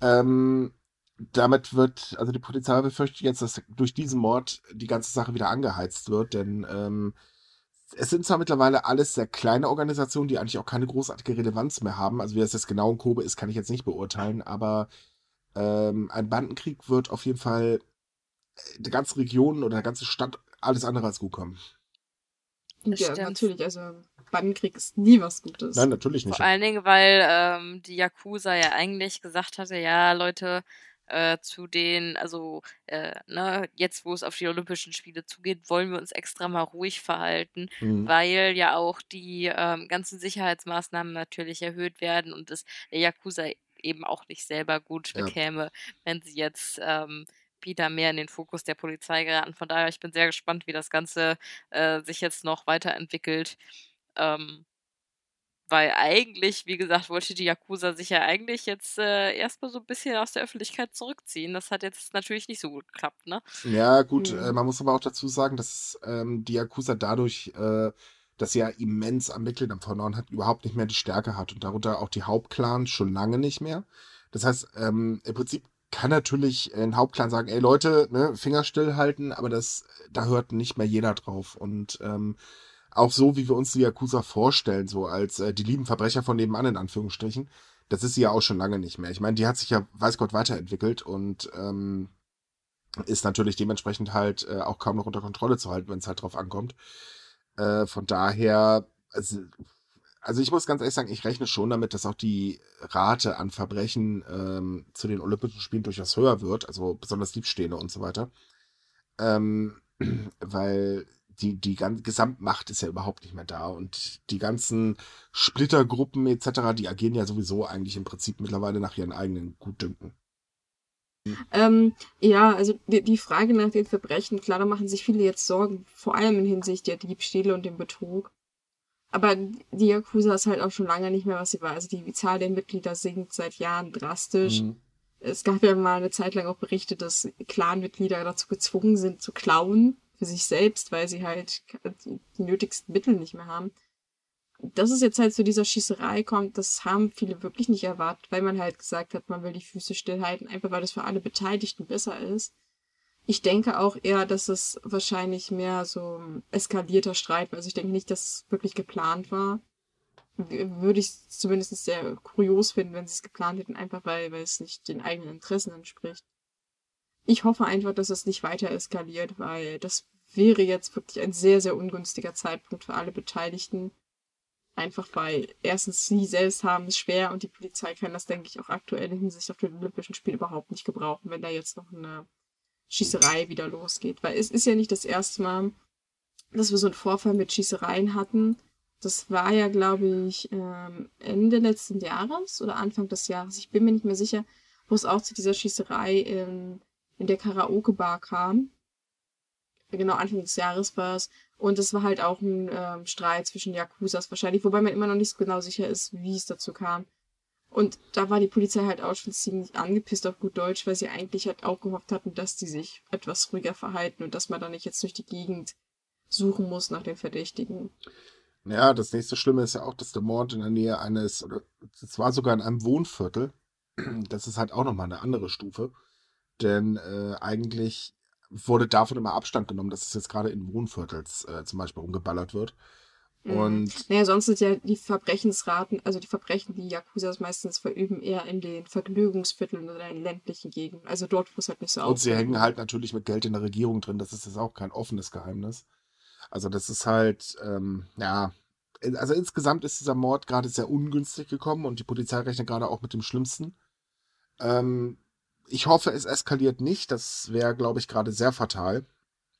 Ähm, damit wird, also die Polizei befürchtet jetzt, dass durch diesen Mord die ganze Sache wieder angeheizt wird, denn ähm, es sind zwar mittlerweile alles sehr kleine Organisationen, die eigentlich auch keine großartige Relevanz mehr haben. Also wie das jetzt genau in Kobe ist, kann ich jetzt nicht beurteilen, aber ähm, ein Bandenkrieg wird auf jeden Fall der ganzen Region oder der ganzen Stadt alles andere als gut kommen. Ja, Stimmt. natürlich. Also Bandenkrieg ist nie was Gutes. Nein, natürlich nicht. Vor allen Dingen, weil ähm, die Yakuza ja eigentlich gesagt hatte, ja, Leute, äh, zu den, also äh, ne, jetzt wo es auf die Olympischen Spiele zugeht, wollen wir uns extra mal ruhig verhalten, mhm. weil ja auch die ähm, ganzen Sicherheitsmaßnahmen natürlich erhöht werden und es der Yakuza eben auch nicht selber gut ja. bekäme, wenn sie jetzt ähm, wieder mehr in den Fokus der Polizei geraten. Von daher, ich bin sehr gespannt, wie das Ganze äh, sich jetzt noch weiterentwickelt. Ähm, weil eigentlich, wie gesagt, wollte die Yakuza sich ja eigentlich jetzt äh, erstmal so ein bisschen aus der Öffentlichkeit zurückziehen. Das hat jetzt natürlich nicht so gut geklappt, ne? Ja, gut, mhm. äh, man muss aber auch dazu sagen, dass ähm, die Yakuza dadurch, äh, dass sie ja immens an Mitgliedern verloren hat, überhaupt nicht mehr die Stärke hat und darunter auch die Hauptclans schon lange nicht mehr. Das heißt, ähm, im Prinzip kann natürlich ein Hauptclan sagen, ey Leute, ne, Finger stillhalten, aber das, da hört nicht mehr jeder drauf. Und ähm, auch so, wie wir uns die Yakuza vorstellen, so als äh, die lieben Verbrecher von nebenan in Anführungsstrichen, das ist sie ja auch schon lange nicht mehr. Ich meine, die hat sich ja, weiß Gott, weiterentwickelt und ähm, ist natürlich dementsprechend halt äh, auch kaum noch unter Kontrolle zu halten, wenn es halt drauf ankommt. Äh, von daher, also, also ich muss ganz ehrlich sagen, ich rechne schon damit, dass auch die Rate an Verbrechen ähm, zu den Olympischen Spielen durchaus höher wird, also besonders Diebstähle und so weiter. Ähm, weil die, die ganze Gesamtmacht ist ja überhaupt nicht mehr da. Und die ganzen Splittergruppen etc., die agieren ja sowieso eigentlich im Prinzip mittlerweile nach ihren eigenen Gutdünken. Ähm, ja, also die, die, Frage nach den Verbrechen, klar, da machen sich viele jetzt Sorgen, vor allem in Hinsicht der Diebstähle und dem Betrug. Aber die Yakuza ist halt auch schon lange nicht mehr, was sie war. Also die Zahl der Mitglieder sinkt seit Jahren drastisch. Mhm. Es gab ja mal eine Zeit lang auch Berichte, dass Clanmitglieder dazu gezwungen sind zu klauen für sich selbst, weil sie halt die, die nötigsten Mittel nicht mehr haben. Dass es jetzt halt zu dieser Schießerei kommt, das haben viele wirklich nicht erwartet, weil man halt gesagt hat, man will die Füße stillhalten, einfach weil das für alle Beteiligten besser ist. Ich denke auch eher, dass es wahrscheinlich mehr so eskalierter Streit war. Also ich denke nicht, dass es wirklich geplant war. Würde ich zumindest sehr kurios finden, wenn sie es geplant hätten, einfach weil, weil es nicht den eigenen Interessen entspricht ich hoffe einfach, dass es nicht weiter eskaliert, weil das wäre jetzt wirklich ein sehr, sehr ungünstiger Zeitpunkt für alle Beteiligten. Einfach weil erstens sie selbst haben es schwer und die Polizei kann das, denke ich, auch aktuell in Hinsicht auf die Olympischen Spiele überhaupt nicht gebrauchen, wenn da jetzt noch eine Schießerei wieder losgeht. Weil es ist ja nicht das erste Mal, dass wir so einen Vorfall mit Schießereien hatten. Das war ja, glaube ich, ähm, Ende letzten Jahres oder Anfang des Jahres. Ich bin mir nicht mehr sicher, wo es auch zu dieser Schießerei in in der Karaoke-Bar kam. Genau, Anfang des Jahres war es. Und es war halt auch ein ähm, Streit zwischen Yakuzas wahrscheinlich, wobei man immer noch nicht so genau sicher ist, wie es dazu kam. Und da war die Polizei halt auch schon ziemlich angepisst auf gut Deutsch, weil sie eigentlich halt auch gehofft hatten, dass die sich etwas ruhiger verhalten und dass man da nicht jetzt durch die Gegend suchen muss nach den Verdächtigen. Ja, das nächste Schlimme ist ja auch, dass der Mord in der Nähe eines, oder es war sogar in einem Wohnviertel. Das ist halt auch nochmal eine andere Stufe. Denn äh, eigentlich wurde davon immer Abstand genommen, dass es jetzt gerade in Wohnviertels äh, zum Beispiel umgeballert wird. Mhm. Und naja, sonst sind ja die Verbrechensraten, also die Verbrechen, die Yakuzas meistens verüben, eher in den Vergnügungsvierteln oder in ländlichen Gegenden. Also dort, wo es halt nicht so aussieht. Und sie hängen halt natürlich mit Geld in der Regierung drin. Das ist jetzt auch kein offenes Geheimnis. Also das ist halt, ähm, ja, also insgesamt ist dieser Mord gerade sehr ungünstig gekommen und die Polizei rechnet gerade auch mit dem Schlimmsten. Ähm, ich hoffe, es eskaliert nicht. Das wäre, glaube ich, gerade sehr fatal.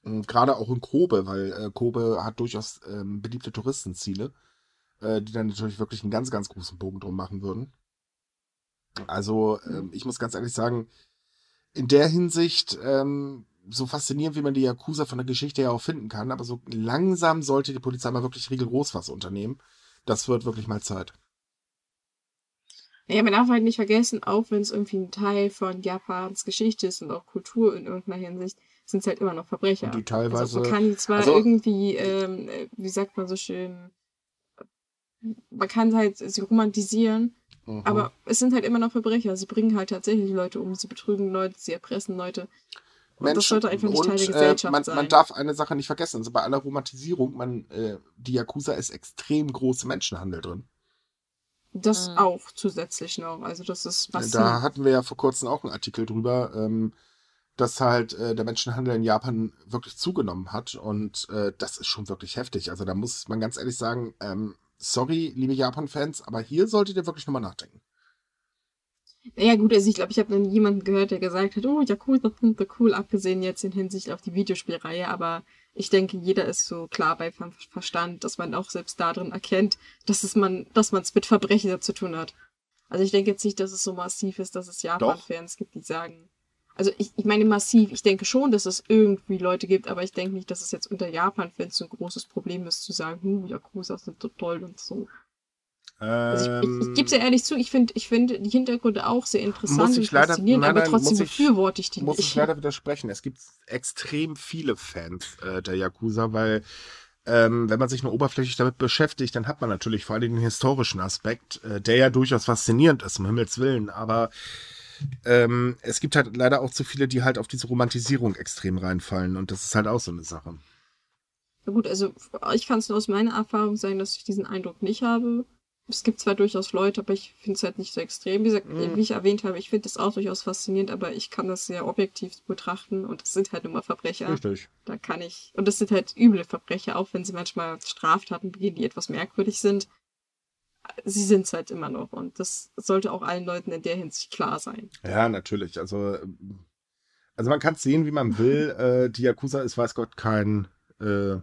Gerade auch in Kobe, weil äh, Kobe hat durchaus ähm, beliebte Touristenziele, äh, die dann natürlich wirklich einen ganz, ganz großen Bogen drum machen würden. Also, ähm, ich muss ganz ehrlich sagen, in der Hinsicht, ähm, so faszinierend, wie man die Yakuza von der Geschichte her auch finden kann, aber so langsam sollte die Polizei mal wirklich rigoros was unternehmen. Das wird wirklich mal Zeit. Ja, man darf halt nicht vergessen, auch wenn es irgendwie ein Teil von Japans Geschichte ist und auch Kultur in irgendeiner Hinsicht, sind es halt immer noch Verbrecher. Die teilweise. Also man kann die zwar also, irgendwie, ähm, wie sagt man so schön, man kann halt sie romantisieren, uh aber es sind halt immer noch Verbrecher. Sie bringen halt tatsächlich Leute um, sie betrügen Leute, sie erpressen Leute. Und Menschen, das sollte einfach nicht und, Teil der äh, Gesellschaft äh, man, sein. Man darf eine Sache nicht vergessen. Also bei aller Romantisierung, man, äh, die Yakuza ist extrem große Menschenhandel drin. Das mhm. auch zusätzlich noch. Also das ist was. Da hatten wir ja vor kurzem auch einen Artikel drüber. Ähm, dass halt äh, der Menschenhandel in Japan wirklich zugenommen hat und äh, das ist schon wirklich heftig. Also da muss man ganz ehrlich sagen, ähm, sorry, liebe Japan-Fans, aber hier solltet ihr wirklich nochmal nachdenken. Ja gut, also ich glaube, ich habe noch nie jemanden gehört, der gesagt hat, oh, Yakuza sind so cool, abgesehen jetzt in Hinsicht auf die Videospielreihe, aber ich denke, jeder ist so klar bei Verstand, dass man auch selbst darin erkennt, dass es man, dass man es mit Verbrechen zu tun hat. Also ich denke jetzt nicht, dass es so massiv ist, dass es Japan-Fans gibt, die sagen, also ich, ich meine massiv, ich denke schon, dass es irgendwie Leute gibt, aber ich denke nicht, dass es jetzt unter Japan-Fans so ein großes Problem ist, zu sagen, hm, Yakuza sind so toll und so. Also ich, ich, ich gebe es ja ehrlich zu, ich finde ich find die Hintergründe auch sehr interessant und leider, faszinierend, nein, aber nein, trotzdem muss ich- befürworte ich die muss ich nicht. leider widersprechen. Es gibt extrem viele Fans äh, der Yakuza, weil ähm, wenn man sich nur oberflächlich damit beschäftigt, dann hat man natürlich vor allem den historischen Aspekt, äh, der ja durchaus faszinierend ist, um Himmels Willen. Aber ähm, es gibt halt leider auch zu viele, die halt auf diese Romantisierung extrem reinfallen. Und das ist halt auch so eine Sache. Ja gut, also ich kann es nur aus meiner Erfahrung sagen, dass ich diesen Eindruck nicht habe. Es gibt zwar durchaus Leute, aber ich finde es halt nicht so extrem. Wie gesagt, Mhm. wie ich erwähnt habe, ich finde es auch durchaus faszinierend, aber ich kann das sehr objektiv betrachten und es sind halt immer Verbrecher. Richtig. Da kann ich. Und das sind halt üble Verbrecher, auch wenn sie manchmal Straftaten begehen, die etwas merkwürdig sind. Sie sind es halt immer noch. Und das sollte auch allen Leuten in der Hinsicht klar sein. Ja, natürlich. Also, ähm, also man kann es sehen, wie man will. Äh, die Yakuza ist, weiß Gott, kein, äh,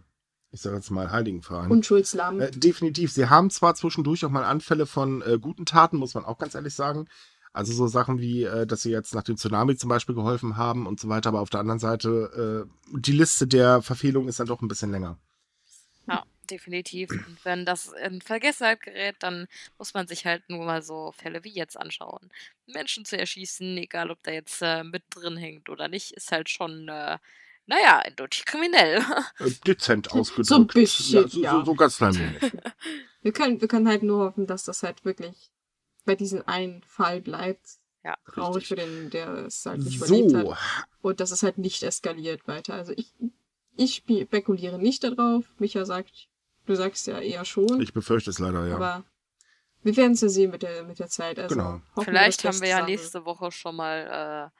ich sage jetzt mal, Heiligenverein. Unschuldslamm. Äh, definitiv. Sie haben zwar zwischendurch auch mal Anfälle von äh, guten Taten, muss man auch ganz ehrlich sagen. Also so Sachen wie, äh, dass sie jetzt nach dem Tsunami zum Beispiel geholfen haben und so weiter. Aber auf der anderen Seite, äh, die Liste der Verfehlungen ist dann doch ein bisschen länger. Ja, definitiv. Und wenn das in Vergessenheit gerät, dann muss man sich halt nur mal so Fälle wie jetzt anschauen. Menschen zu erschießen, egal ob der jetzt äh, mit drin hängt oder nicht, ist halt schon, äh, naja, eindeutig kriminell. Äh, dezent ausgedrückt. So ein bisschen, ja, so, ja. So, so ganz klein wenig. Wir können, wir können halt nur hoffen, dass das halt wirklich bei diesem einen Fall bleibt. Ja, Traurig für den, der es halt nicht So, überlebt hat. Und dass es halt nicht eskaliert weiter. Also ich, ich spe- spekuliere nicht darauf. Micha sagt, du sagst ja eher schon. ich befürchte es leider, ja. Aber wir werden es ja sehen mit der, mit der Zeit. Also Genau. Vielleicht wir, haben wir ja nächste nächste Woche schon mal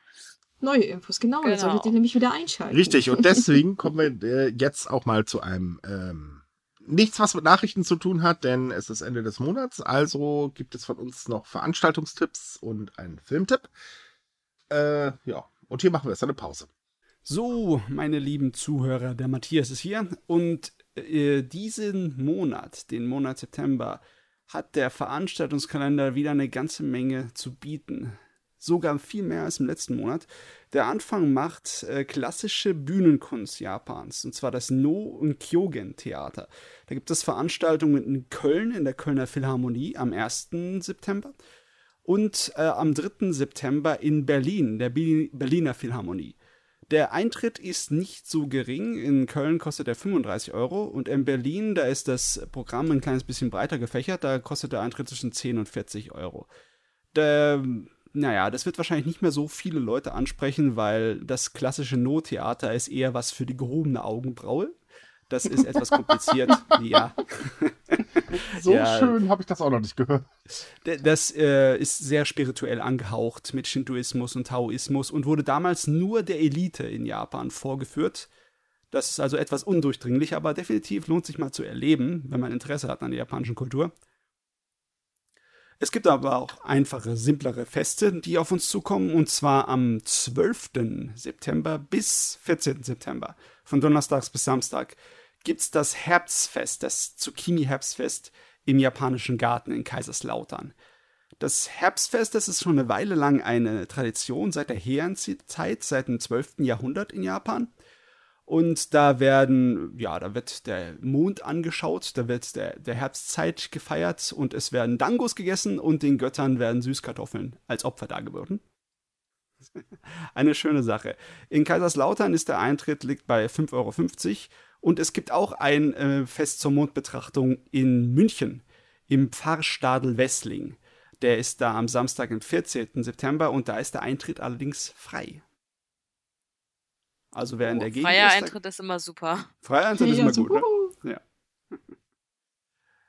neue Infos. Genau, dann Genau. solltet ihr nämlich wieder einschalten. Richtig, und deswegen kommen wir äh, jetzt auch mal zu einem ähm, nichts, was mit Nachrichten zu tun hat, denn es ist Ende des Monats, also gibt es von uns noch Veranstaltungstipps und einen Filmtipp. Äh, ja, und hier machen wir jetzt eine Pause. So, meine lieben Zuhörer, der Matthias ist hier und äh, diesen Monat, den Monat September, hat der Veranstaltungskalender wieder eine ganze Menge zu bieten. Sogar viel mehr als im letzten Monat. Der Anfang macht äh, klassische Bühnenkunst Japans, und zwar das No- und Kyogen-Theater. Da gibt es Veranstaltungen in Köln, in der Kölner Philharmonie am 1. September und äh, am 3. September in Berlin, der Bi- Berliner Philharmonie. Der Eintritt ist nicht so gering. In Köln kostet er 35 Euro und in Berlin, da ist das Programm ein kleines bisschen breiter gefächert. Da kostet der Eintritt zwischen 10 und 40 Euro. Der, naja, das wird wahrscheinlich nicht mehr so viele Leute ansprechen, weil das klassische No-Theater ist eher was für die gehobene Augenbraue. Das ist etwas kompliziert, ja. So Ja. schön habe ich das auch noch nicht gehört. Das äh, ist sehr spirituell angehaucht mit Shintoismus und Taoismus und wurde damals nur der Elite in Japan vorgeführt. Das ist also etwas undurchdringlich, aber definitiv lohnt sich mal zu erleben, wenn man Interesse hat an der japanischen Kultur. Es gibt aber auch einfache, simplere Feste, die auf uns zukommen, und zwar am 12. September bis 14. September. Von Donnerstags bis Samstag gibt's das Herbstfest, das Zucchini-Herbstfest im japanischen Garten in Kaiserslautern. Das Herbstfest, das ist schon eine Weile lang eine Tradition seit der Heian-Zeit, seit dem 12. Jahrhundert in Japan. Und da werden, ja, da wird der Mond angeschaut, da wird der, der Herbstzeit gefeiert und es werden Dangos gegessen und den Göttern werden Süßkartoffeln als Opfer dargeboten. Eine schöne Sache. In Kaiserslautern ist der Eintritt liegt bei 5,50 Euro und es gibt auch ein äh, Fest zur Mondbetrachtung in München im Pfarrstadel Wessling. Der ist da am Samstag, den 14. September und da ist der Eintritt allerdings frei. Also wer in der Gegend freier ist, da- Eintritt ist immer super. Freier Eintritt ist immer gut, ne? Ja.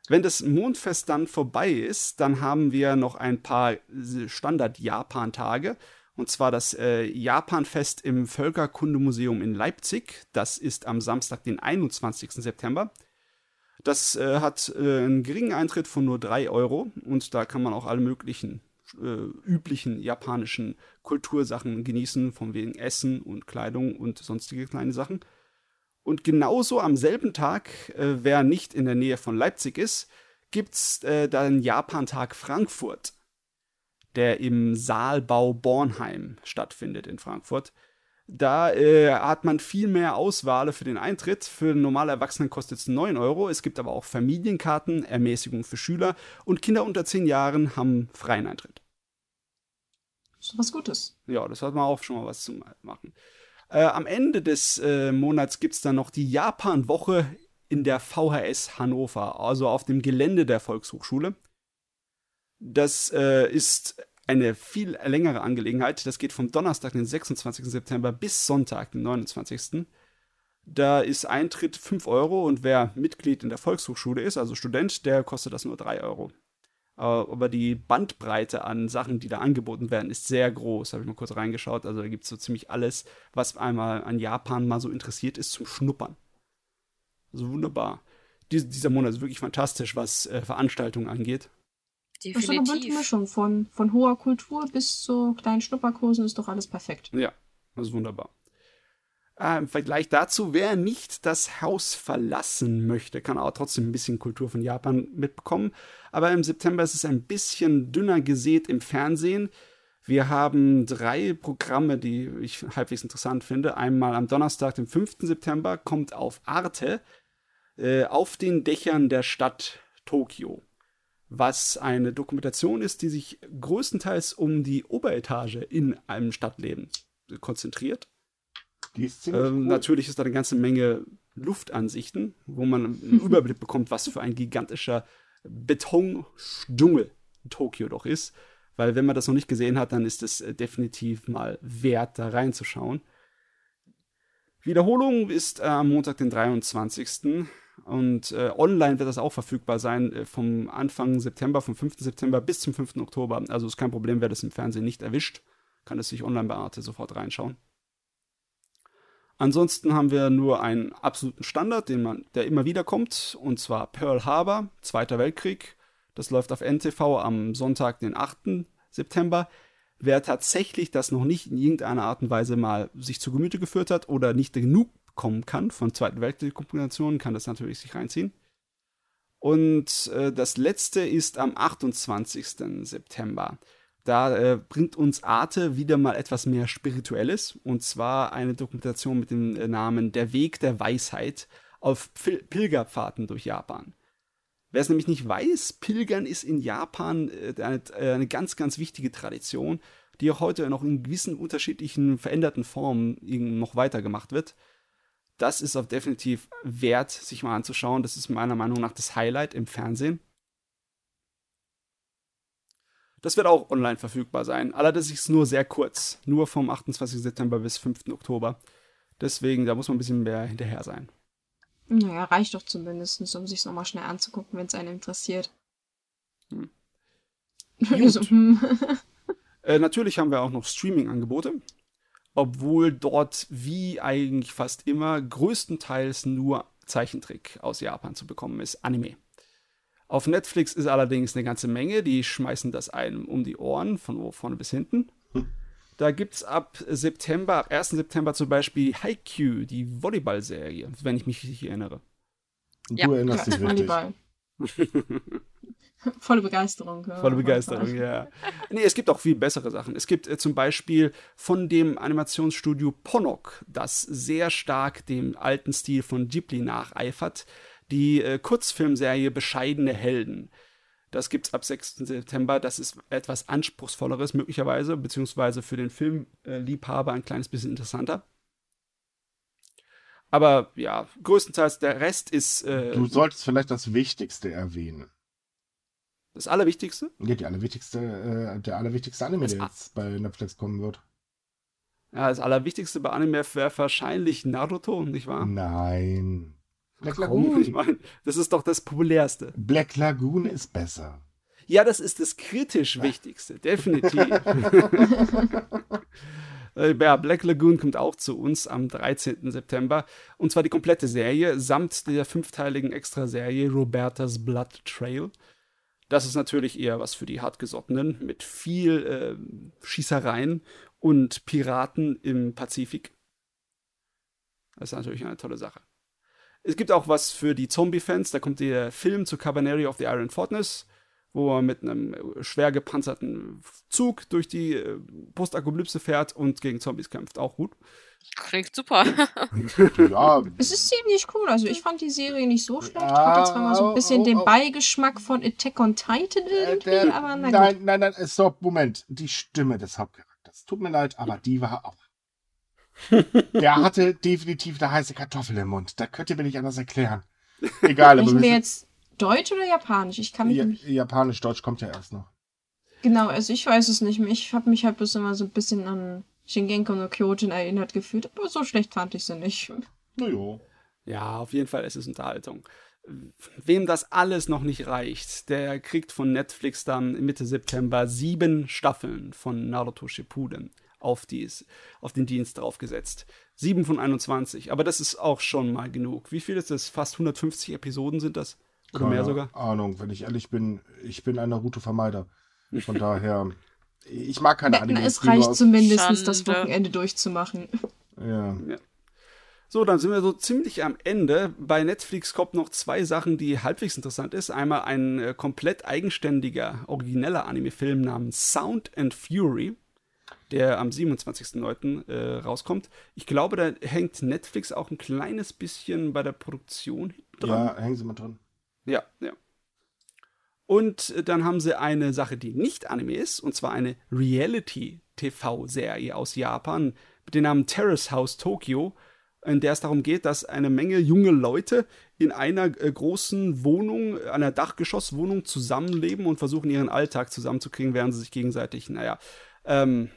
Wenn das Mondfest dann vorbei ist, dann haben wir noch ein paar Standard-Japan-Tage. Und zwar das äh, Japanfest im Völkerkundemuseum in Leipzig. Das ist am Samstag, den 21. September. Das äh, hat äh, einen geringen Eintritt von nur 3 Euro und da kann man auch alle möglichen äh, üblichen japanischen Kultursachen genießen, von wegen Essen und Kleidung und sonstige kleine Sachen. Und genauso am selben Tag, äh, wer nicht in der Nähe von Leipzig ist, gibt's äh, dann Japantag Frankfurt, der im Saalbau Bornheim stattfindet in Frankfurt. Da äh, hat man viel mehr Auswahl für den Eintritt. Für normale Erwachsene kostet es 9 Euro. Es gibt aber auch Familienkarten, Ermäßigung für Schüler und Kinder unter 10 Jahren haben freien Eintritt. Das ist was Gutes. Ja, das hat man auch schon mal was zu machen. Äh, am Ende des äh, Monats gibt es dann noch die Japan-Woche in der VHS Hannover, also auf dem Gelände der Volkshochschule. Das äh, ist eine viel längere Angelegenheit. Das geht vom Donnerstag, den 26. September, bis Sonntag, den 29. Da ist Eintritt 5 Euro und wer Mitglied in der Volkshochschule ist, also Student, der kostet das nur 3 Euro. Aber die Bandbreite an Sachen, die da angeboten werden, ist sehr groß. Habe ich mal kurz reingeschaut. Also da gibt es so ziemlich alles, was einmal an Japan mal so interessiert ist, zum Schnuppern. Also wunderbar. Dies, dieser Monat ist wirklich fantastisch, was äh, Veranstaltungen angeht. Definitiv. Das ist eine bunte Mischung von, von hoher Kultur bis zu kleinen Schnupperkursen ist doch alles perfekt. Ja, das ist wunderbar. Äh, Im Vergleich dazu, wer nicht das Haus verlassen möchte, kann auch trotzdem ein bisschen Kultur von Japan mitbekommen. Aber im September ist es ein bisschen dünner gesät im Fernsehen. Wir haben drei Programme, die ich halbwegs interessant finde. Einmal am Donnerstag, den 5. September, kommt auf Arte äh, auf den Dächern der Stadt Tokio was eine Dokumentation ist, die sich größtenteils um die Oberetage in einem Stadtleben konzentriert. Die ist ziemlich ähm, Natürlich ist da eine ganze Menge Luftansichten, wo man einen Überblick bekommt, was für ein gigantischer Betondschungel Tokio doch ist. Weil wenn man das noch nicht gesehen hat, dann ist es äh, definitiv mal wert, da reinzuschauen. Wiederholung ist am Montag, den 23. Und äh, online wird das auch verfügbar sein äh, vom Anfang September, vom 5. September bis zum 5. Oktober. Also ist kein Problem, wer das im Fernsehen nicht erwischt, kann es sich online bei Arte sofort reinschauen. Ansonsten haben wir nur einen absoluten Standard, den man, der immer wieder kommt, und zwar Pearl Harbor, Zweiter Weltkrieg. Das läuft auf NTV am Sonntag, den 8. September. Wer tatsächlich das noch nicht in irgendeiner Art und Weise mal sich zu Gemüte geführt hat oder nicht genug kommen kann von Zweiten Weltkrieg-Komplikationen, kann das natürlich sich reinziehen. Und äh, das letzte ist am 28. September. Da äh, bringt uns Arte wieder mal etwas mehr Spirituelles. Und zwar eine Dokumentation mit dem äh, Namen Der Weg der Weisheit auf Pil Pilgerpfaden durch Japan. Wer es nämlich nicht weiß, Pilgern ist in Japan äh, eine, äh, eine, ganz, ganz wichtige Tradition, die auch heute noch in gewissen unterschiedlichen veränderten Formen noch weitergemacht wird das ist auch definitiv wert, sich mal anzuschauen. Das ist meiner Meinung nach das Highlight im Fernsehen. Das wird auch online verfügbar sein. Allerdings ist es nur sehr kurz. Nur vom 28. September bis 5. Oktober. Deswegen, da muss man ein bisschen mehr hinterher sein. Naja, reicht doch zumindest, um sich nochmal schnell anzugucken, wenn es einen interessiert. Hm. Also, hm. äh, natürlich haben wir auch noch Streaming-Angebote obwohl dort wie eigentlich fast immer größtenteils nur Zeichentrick aus Japan zu bekommen ist, Anime. Auf Netflix ist allerdings eine ganze Menge, die schmeißen das einem um die Ohren, von vorne bis hinten. Da gibt es ab September, ab 1. September zum Beispiel Haikyuu, die Volleyball-Serie, wenn ich mich richtig erinnere. Du ja. erinnerst dich richtig. Volleyball. Volle Begeisterung. Ja. Volle Begeisterung, ja. Nee, es gibt auch viel bessere Sachen. Es gibt äh, zum Beispiel von dem Animationsstudio Ponok, das sehr stark dem alten Stil von Ghibli nacheifert, die äh, Kurzfilmserie Bescheidene Helden. Das gibt's ab 6. September. Das ist etwas anspruchsvolleres möglicherweise, beziehungsweise für den Filmliebhaber ein kleines bisschen interessanter. Aber ja, größtenteils der Rest ist. Äh, du solltest vielleicht das Wichtigste erwähnen. Das Allerwichtigste? Ja, die allerwichtigste, äh, der allerwichtigste Anime, der jetzt bei Netflix kommen wird. Ja, das Allerwichtigste bei Anime wäre wahrscheinlich Naruto, nicht wahr? Nein. Black Lagoon. Ich meine, das ist doch das populärste. Black Lagoon ist besser. Ja, das ist das kritisch Wichtigste, definitiv. Äh, ja, Black Lagoon kommt auch zu uns am 13. September. Und zwar die komplette Serie samt der fünfteiligen Extraserie Robertas Blood Trail. Das ist natürlich eher was für die Hartgesottenen mit viel äh, Schießereien und Piraten im Pazifik. Das ist natürlich eine tolle Sache. Es gibt auch was für die Zombie-Fans. Da kommt der Film zu Cabaneri of the Iron Fortress wo er mit einem schwer gepanzerten Zug durch die äh, Postapokalypse fährt und gegen Zombies kämpft. Auch gut. Klingt super. ja. Es ist ziemlich cool. Also ich fand die Serie nicht so schlecht. Ja, Hatte zwar mal so ein bisschen oh, oh, den Beigeschmack von Attack on Titan äh, irgendwie, der, aber na Nein, nein, nein, stopp, Moment. Die Stimme des Hauptcharakters. Tut mir leid, aber die war auch. der hatte definitiv eine heiße Kartoffel im Mund. Da könnt ihr mir nicht anders erklären. Egal. Wenn ich mir jetzt Deutsch oder Japanisch? Ich kann mich ja, Japanisch, Deutsch kommt ja erst noch. Genau, also ich weiß es nicht mehr. Ich habe mich halt bloß immer so ein bisschen an Shingenko no Kyojin erinnert gefühlt, aber so schlecht fand ich sie nicht. Naja. Ja, auf jeden Fall ist es Unterhaltung. Wem das alles noch nicht reicht, der kriegt von Netflix dann Mitte September sieben Staffeln von Naruto Shippuden auf, dies, auf den Dienst draufgesetzt. Sieben von 21, aber das ist auch schon mal genug. Wie viel ist das? Fast 150 Episoden sind das? Oder Keine mehr sogar? Ahnung, wenn ich ehrlich bin, ich bin ein Naruto-Vermeider. Von daher, ich mag keine Anime. Es reicht zumindest, das Wochenende durchzumachen. Ja. ja. So, dann sind wir so ziemlich am Ende. Bei Netflix kommt noch zwei Sachen, die halbwegs interessant ist. Einmal ein äh, komplett eigenständiger, origineller Anime-Film namens Sound and Fury, der am 27.09. Äh, rauskommt. Ich glaube, da hängt Netflix auch ein kleines bisschen bei der Produktion dran. Ja, hängen sie mal dran. Ja, ja. Und dann haben sie eine Sache, die nicht Anime ist, und zwar eine Reality-TV-Serie aus Japan mit dem Namen Terrace House Tokyo, in der es darum geht, dass eine Menge junge Leute in einer äh, großen Wohnung, einer Dachgeschosswohnung zusammenleben und versuchen, ihren Alltag zusammenzukriegen, während sie sich gegenseitig, naja, ähm,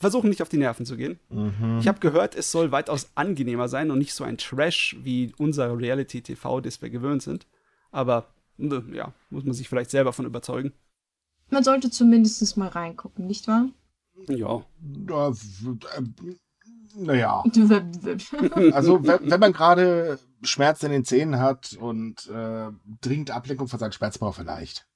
versuchen nicht auf die Nerven zu gehen. Mhm. Ich habe gehört, es soll weitaus angenehmer sein und nicht so ein Trash wie unser Reality-TV, das wir gewöhnt sind. Aber ne, ja, muss man sich vielleicht selber von überzeugen. Man sollte zumindest mal reingucken, nicht wahr? Ja. Naja. also, wenn, wenn man gerade Schmerzen in den Zähnen hat und äh, dringend Ablenkung von seinem Schmerz braucht, vielleicht.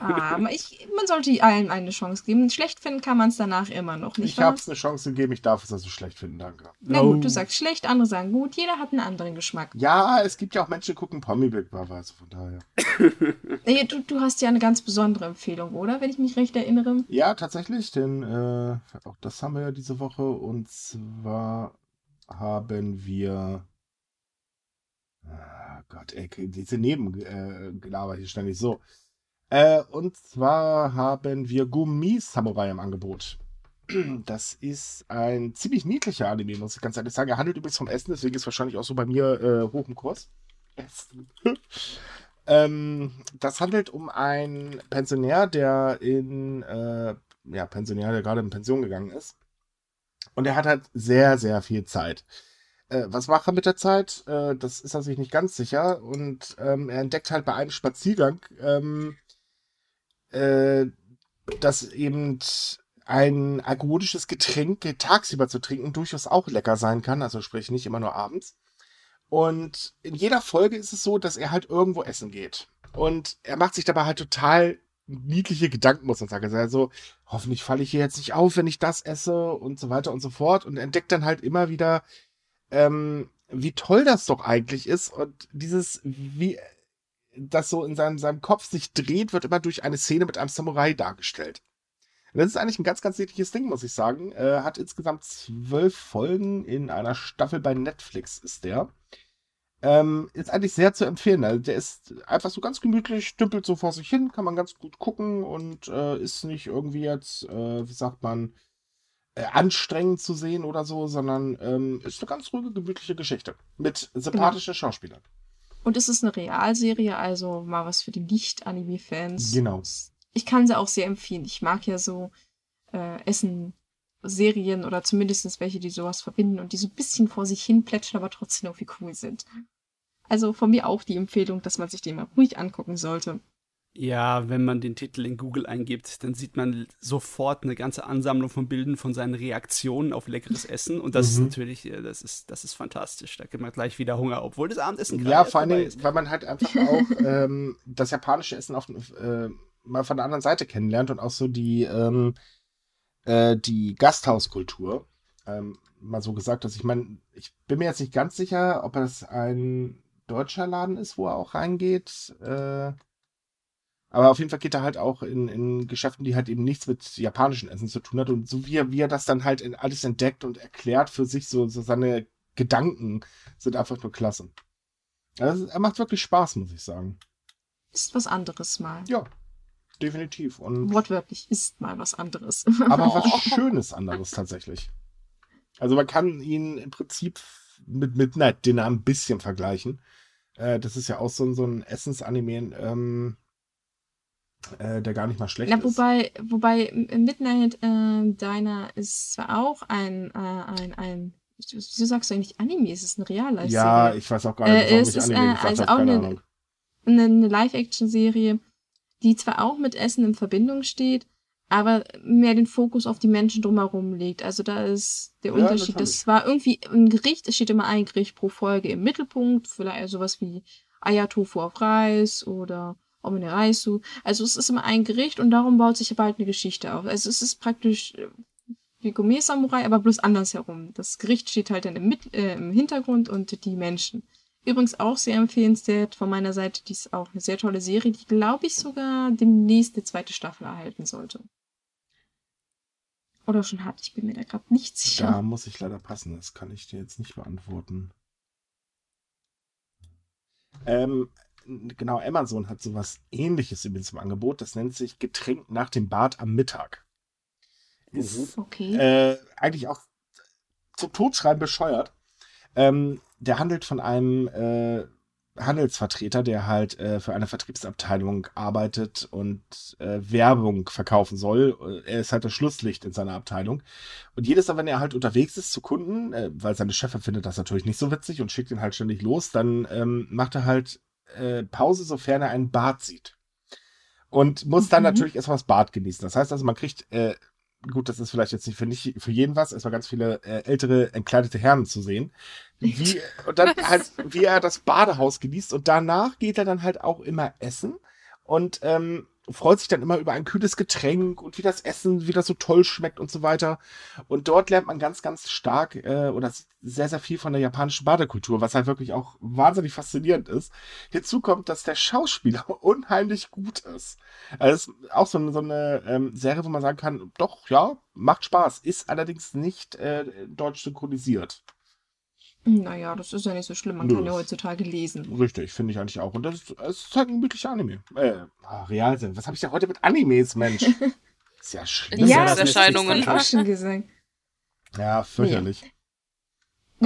Ah, ich, man sollte allen eine Chance geben. Schlecht finden kann man es danach immer noch, nicht Ich habe es eine Chance gegeben, ich darf es also schlecht finden, danke. Na gut, du sagst schlecht, andere sagen gut, jeder hat einen anderen Geschmack. Ja, es gibt ja auch Menschen, die gucken Pommy Big Brother, also von daher. nee, du, du hast ja eine ganz besondere Empfehlung, oder? Wenn ich mich recht erinnere. Ja, tatsächlich, denn äh, auch das haben wir ja diese Woche und zwar haben wir Ah Gott, ey, diese Nebengelaber äh, hier ständig so. Äh, und zwar haben wir Gummi-Samurai im Angebot. Das ist ein ziemlich niedlicher Anime, muss ich ganz ehrlich sagen. Er handelt übrigens vom Essen, deswegen ist wahrscheinlich auch so bei mir äh, hoch im Kurs. Essen. ähm, das handelt um einen Pensionär, der in, äh, ja, Pensionär, der gerade in Pension gegangen ist. Und er hat halt sehr, sehr viel Zeit. Äh, was macht er mit der Zeit? Äh, das ist er sich nicht ganz sicher. Und ähm, er entdeckt halt bei einem Spaziergang, ähm, äh, dass eben ein alkoholisches Getränk tagsüber zu trinken durchaus auch lecker sein kann, also sprich nicht immer nur abends. Und in jeder Folge ist es so, dass er halt irgendwo essen geht. Und er macht sich dabei halt total niedliche Gedanken, muss man sagen. Also, hoffentlich falle ich hier jetzt nicht auf, wenn ich das esse und so weiter und so fort. Und entdeckt dann halt immer wieder, ähm, wie toll das doch eigentlich ist. Und dieses, wie das so in seinem, seinem Kopf sich dreht, wird immer durch eine Szene mit einem Samurai dargestellt. Und das ist eigentlich ein ganz, ganz niedliches Ding, muss ich sagen. Äh, hat insgesamt zwölf Folgen in einer Staffel bei Netflix, ist der. Ähm, ist eigentlich sehr zu empfehlen. Also der ist einfach so ganz gemütlich, dümpelt so vor sich hin, kann man ganz gut gucken und äh, ist nicht irgendwie jetzt, äh, wie sagt man, äh, anstrengend zu sehen oder so, sondern ähm, ist eine ganz ruhige, gemütliche Geschichte mit sympathischen genau. Schauspielern. Und es ist eine Realserie, also mal was für die Nicht-Anime-Fans. Genau. Ich kann sie auch sehr empfehlen. Ich mag ja so äh, Essen-Serien oder zumindest welche, die sowas verbinden und die so ein bisschen vor sich hin plätschern, aber trotzdem irgendwie cool sind. Also von mir auch die Empfehlung, dass man sich den mal ruhig angucken sollte. Ja, wenn man den Titel in Google eingibt, dann sieht man sofort eine ganze Ansammlung von Bildern von seinen Reaktionen auf leckeres Essen. Und das mhm. ist natürlich, äh, das ist, das ist fantastisch. Da kriegt man gleich wieder Hunger, obwohl das Abendessen gerade Ja, vor allem, weil man halt einfach auch ähm, das japanische Essen auf, äh, mal von der anderen Seite kennenlernt und auch so die, ähm, äh, die Gasthauskultur. Ähm, mal so gesagt, dass ich meine, ich bin mir jetzt nicht ganz sicher, ob es ein deutscher Laden ist, wo er auch reingeht. Äh, aber auf jeden Fall geht er halt auch in, in Geschäften, die halt eben nichts mit japanischem Essen zu tun hat. Und so wie er, wie er das dann halt in alles entdeckt und erklärt für sich, so, so seine Gedanken sind einfach nur klasse. Also, er macht wirklich Spaß, muss ich sagen. Ist was anderes mal. Ja, definitiv. Und Wortwörtlich ist mal was anderes. aber was Schönes anderes tatsächlich. Also man kann ihn im Prinzip mit Midnight Dinner ein bisschen vergleichen. Äh, das ist ja auch so, so ein Essensanime. Ähm, äh, der gar nicht mal schlecht Na, wobei, ist. Wobei Midnight äh, Diner ist zwar auch ein, äh, ein, ein Wieso sagst du eigentlich Anime? Es ist ein real Ja, ich weiß auch gar nicht, warum äh, es ich ist, Anime äh, also auch eine, eine, eine Live-Action-Serie, die zwar auch mit Essen in Verbindung steht, aber mehr den Fokus auf die Menschen drumherum legt. Also da ist der ja, Unterschied. Das war irgendwie ein Gericht, es steht immer ein Gericht pro Folge im Mittelpunkt, vielleicht sowas wie Ayatofu auf Reis oder Omeneraisu. Also es ist immer ein Gericht und darum baut sich halt eine Geschichte auf. Also es ist praktisch äh, wie Gourmet-Samurai, aber bloß andersherum. Das Gericht steht halt dann im, Mit äh, im Hintergrund und die Menschen. Übrigens auch sehr empfehlenswert von meiner Seite. Die ist auch eine sehr tolle Serie, die, glaube ich, sogar demnächst die zweite Staffel erhalten sollte. Oder schon hat. Ich bin mir da gerade nicht sicher. Da muss ich leider passen. Das kann ich dir jetzt nicht beantworten. Ähm, genau, Amazon hat sowas ähnliches übrigens im Angebot. Das nennt sich Getränk nach dem Bad am Mittag. Ist okay. Äh, eigentlich auch zum Totschreiben bescheuert. Ähm, der handelt von einem äh, Handelsvertreter, der halt äh, für eine Vertriebsabteilung arbeitet und äh, Werbung verkaufen soll. Er ist halt das Schlusslicht in seiner Abteilung. Und jedes Mal, wenn er halt unterwegs ist zu Kunden, äh, weil seine Chefin findet das natürlich nicht so witzig und schickt ihn halt ständig los, dann ähm, macht er halt äh, Pause, sofern er ein Bad sieht. Und muss dann mhm. natürlich erstmal das Bad genießen. Das heißt also, man kriegt, äh, gut, das ist vielleicht jetzt nicht für, nicht für jeden was, erstmal ganz viele äh, ältere, entkleidete Herren zu sehen. Wie, und dann halt, wie er das Badehaus genießt. Und danach geht er dann halt auch immer essen. Und ähm, freut sich dann immer über ein kühles Getränk und wie das Essen wieder so toll schmeckt und so weiter. Und dort lernt man ganz, ganz stark äh, oder sehr, sehr viel von der japanischen Badekultur, was halt wirklich auch wahnsinnig faszinierend ist. Hinzu kommt, dass der Schauspieler unheimlich gut ist. Also ist auch so eine, so eine ähm, Serie, wo man sagen kann, doch, ja, macht Spaß, ist allerdings nicht äh, deutsch synchronisiert. Naja, das ist ja nicht so schlimm. Man Nö. kann ja heutzutage lesen. Richtig, finde ich eigentlich auch. Und das ist, das ist halt ein wirklicher Anime. Äh, ah, Realsinn. Was habe ich ja heute mit Animes, Mensch? ist ja schlimm. Ja, das Erscheinungen. auch schon gesagt. Ja, fürchterlich. Ja.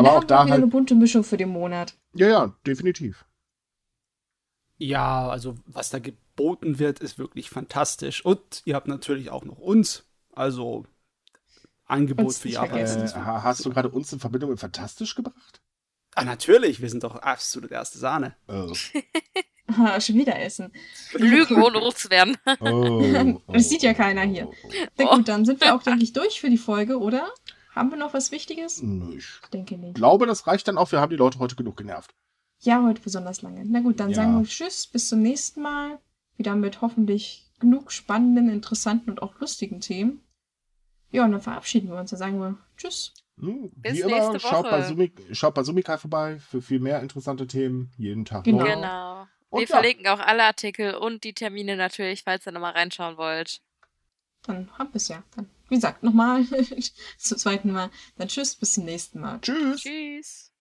Aber auch da halt eine bunte Mischung für den Monat. Ja, ja, definitiv. Ja, also was da geboten wird, ist wirklich fantastisch. Und ihr habt natürlich auch noch uns. Also Angebot für Japan. Äh, hast du gerade uns in Verbindung mit Fantastisch gebracht? Ah, natürlich, wir sind doch absolut erste Sahne. Oh. Schon wieder essen. Lügen, ohne rot zu werden. Oh, oh, das sieht ja keiner hier. Na gut, dann sind wir auch, denke ich, durch für die Folge, oder? Haben wir noch was Wichtiges? Nö, ich denke nicht. glaube, das reicht dann auch. Wir haben die Leute heute genug genervt. Ja, heute besonders lange. Na gut, dann ja. sagen wir Tschüss, bis zum nächsten Mal. Wieder mit hoffentlich genug spannenden, interessanten und auch lustigen Themen. Ja, und dann verabschieden wir uns. Dann sagen wir Tschüss. Hm, wie immer, schaut bei, Sumik, schaut bei Sumikai vorbei für viel mehr interessante Themen. Jeden Tag genau. neu. Genau. Und wir ja. verlinken auch alle Artikel und die Termine natürlich, falls ihr nochmal reinschauen wollt. Dann haben wir es ja. Dann, wie gesagt, nochmal zum zweiten Mal. Dann tschüss, bis zum nächsten Mal. Tschüss. Tschüss.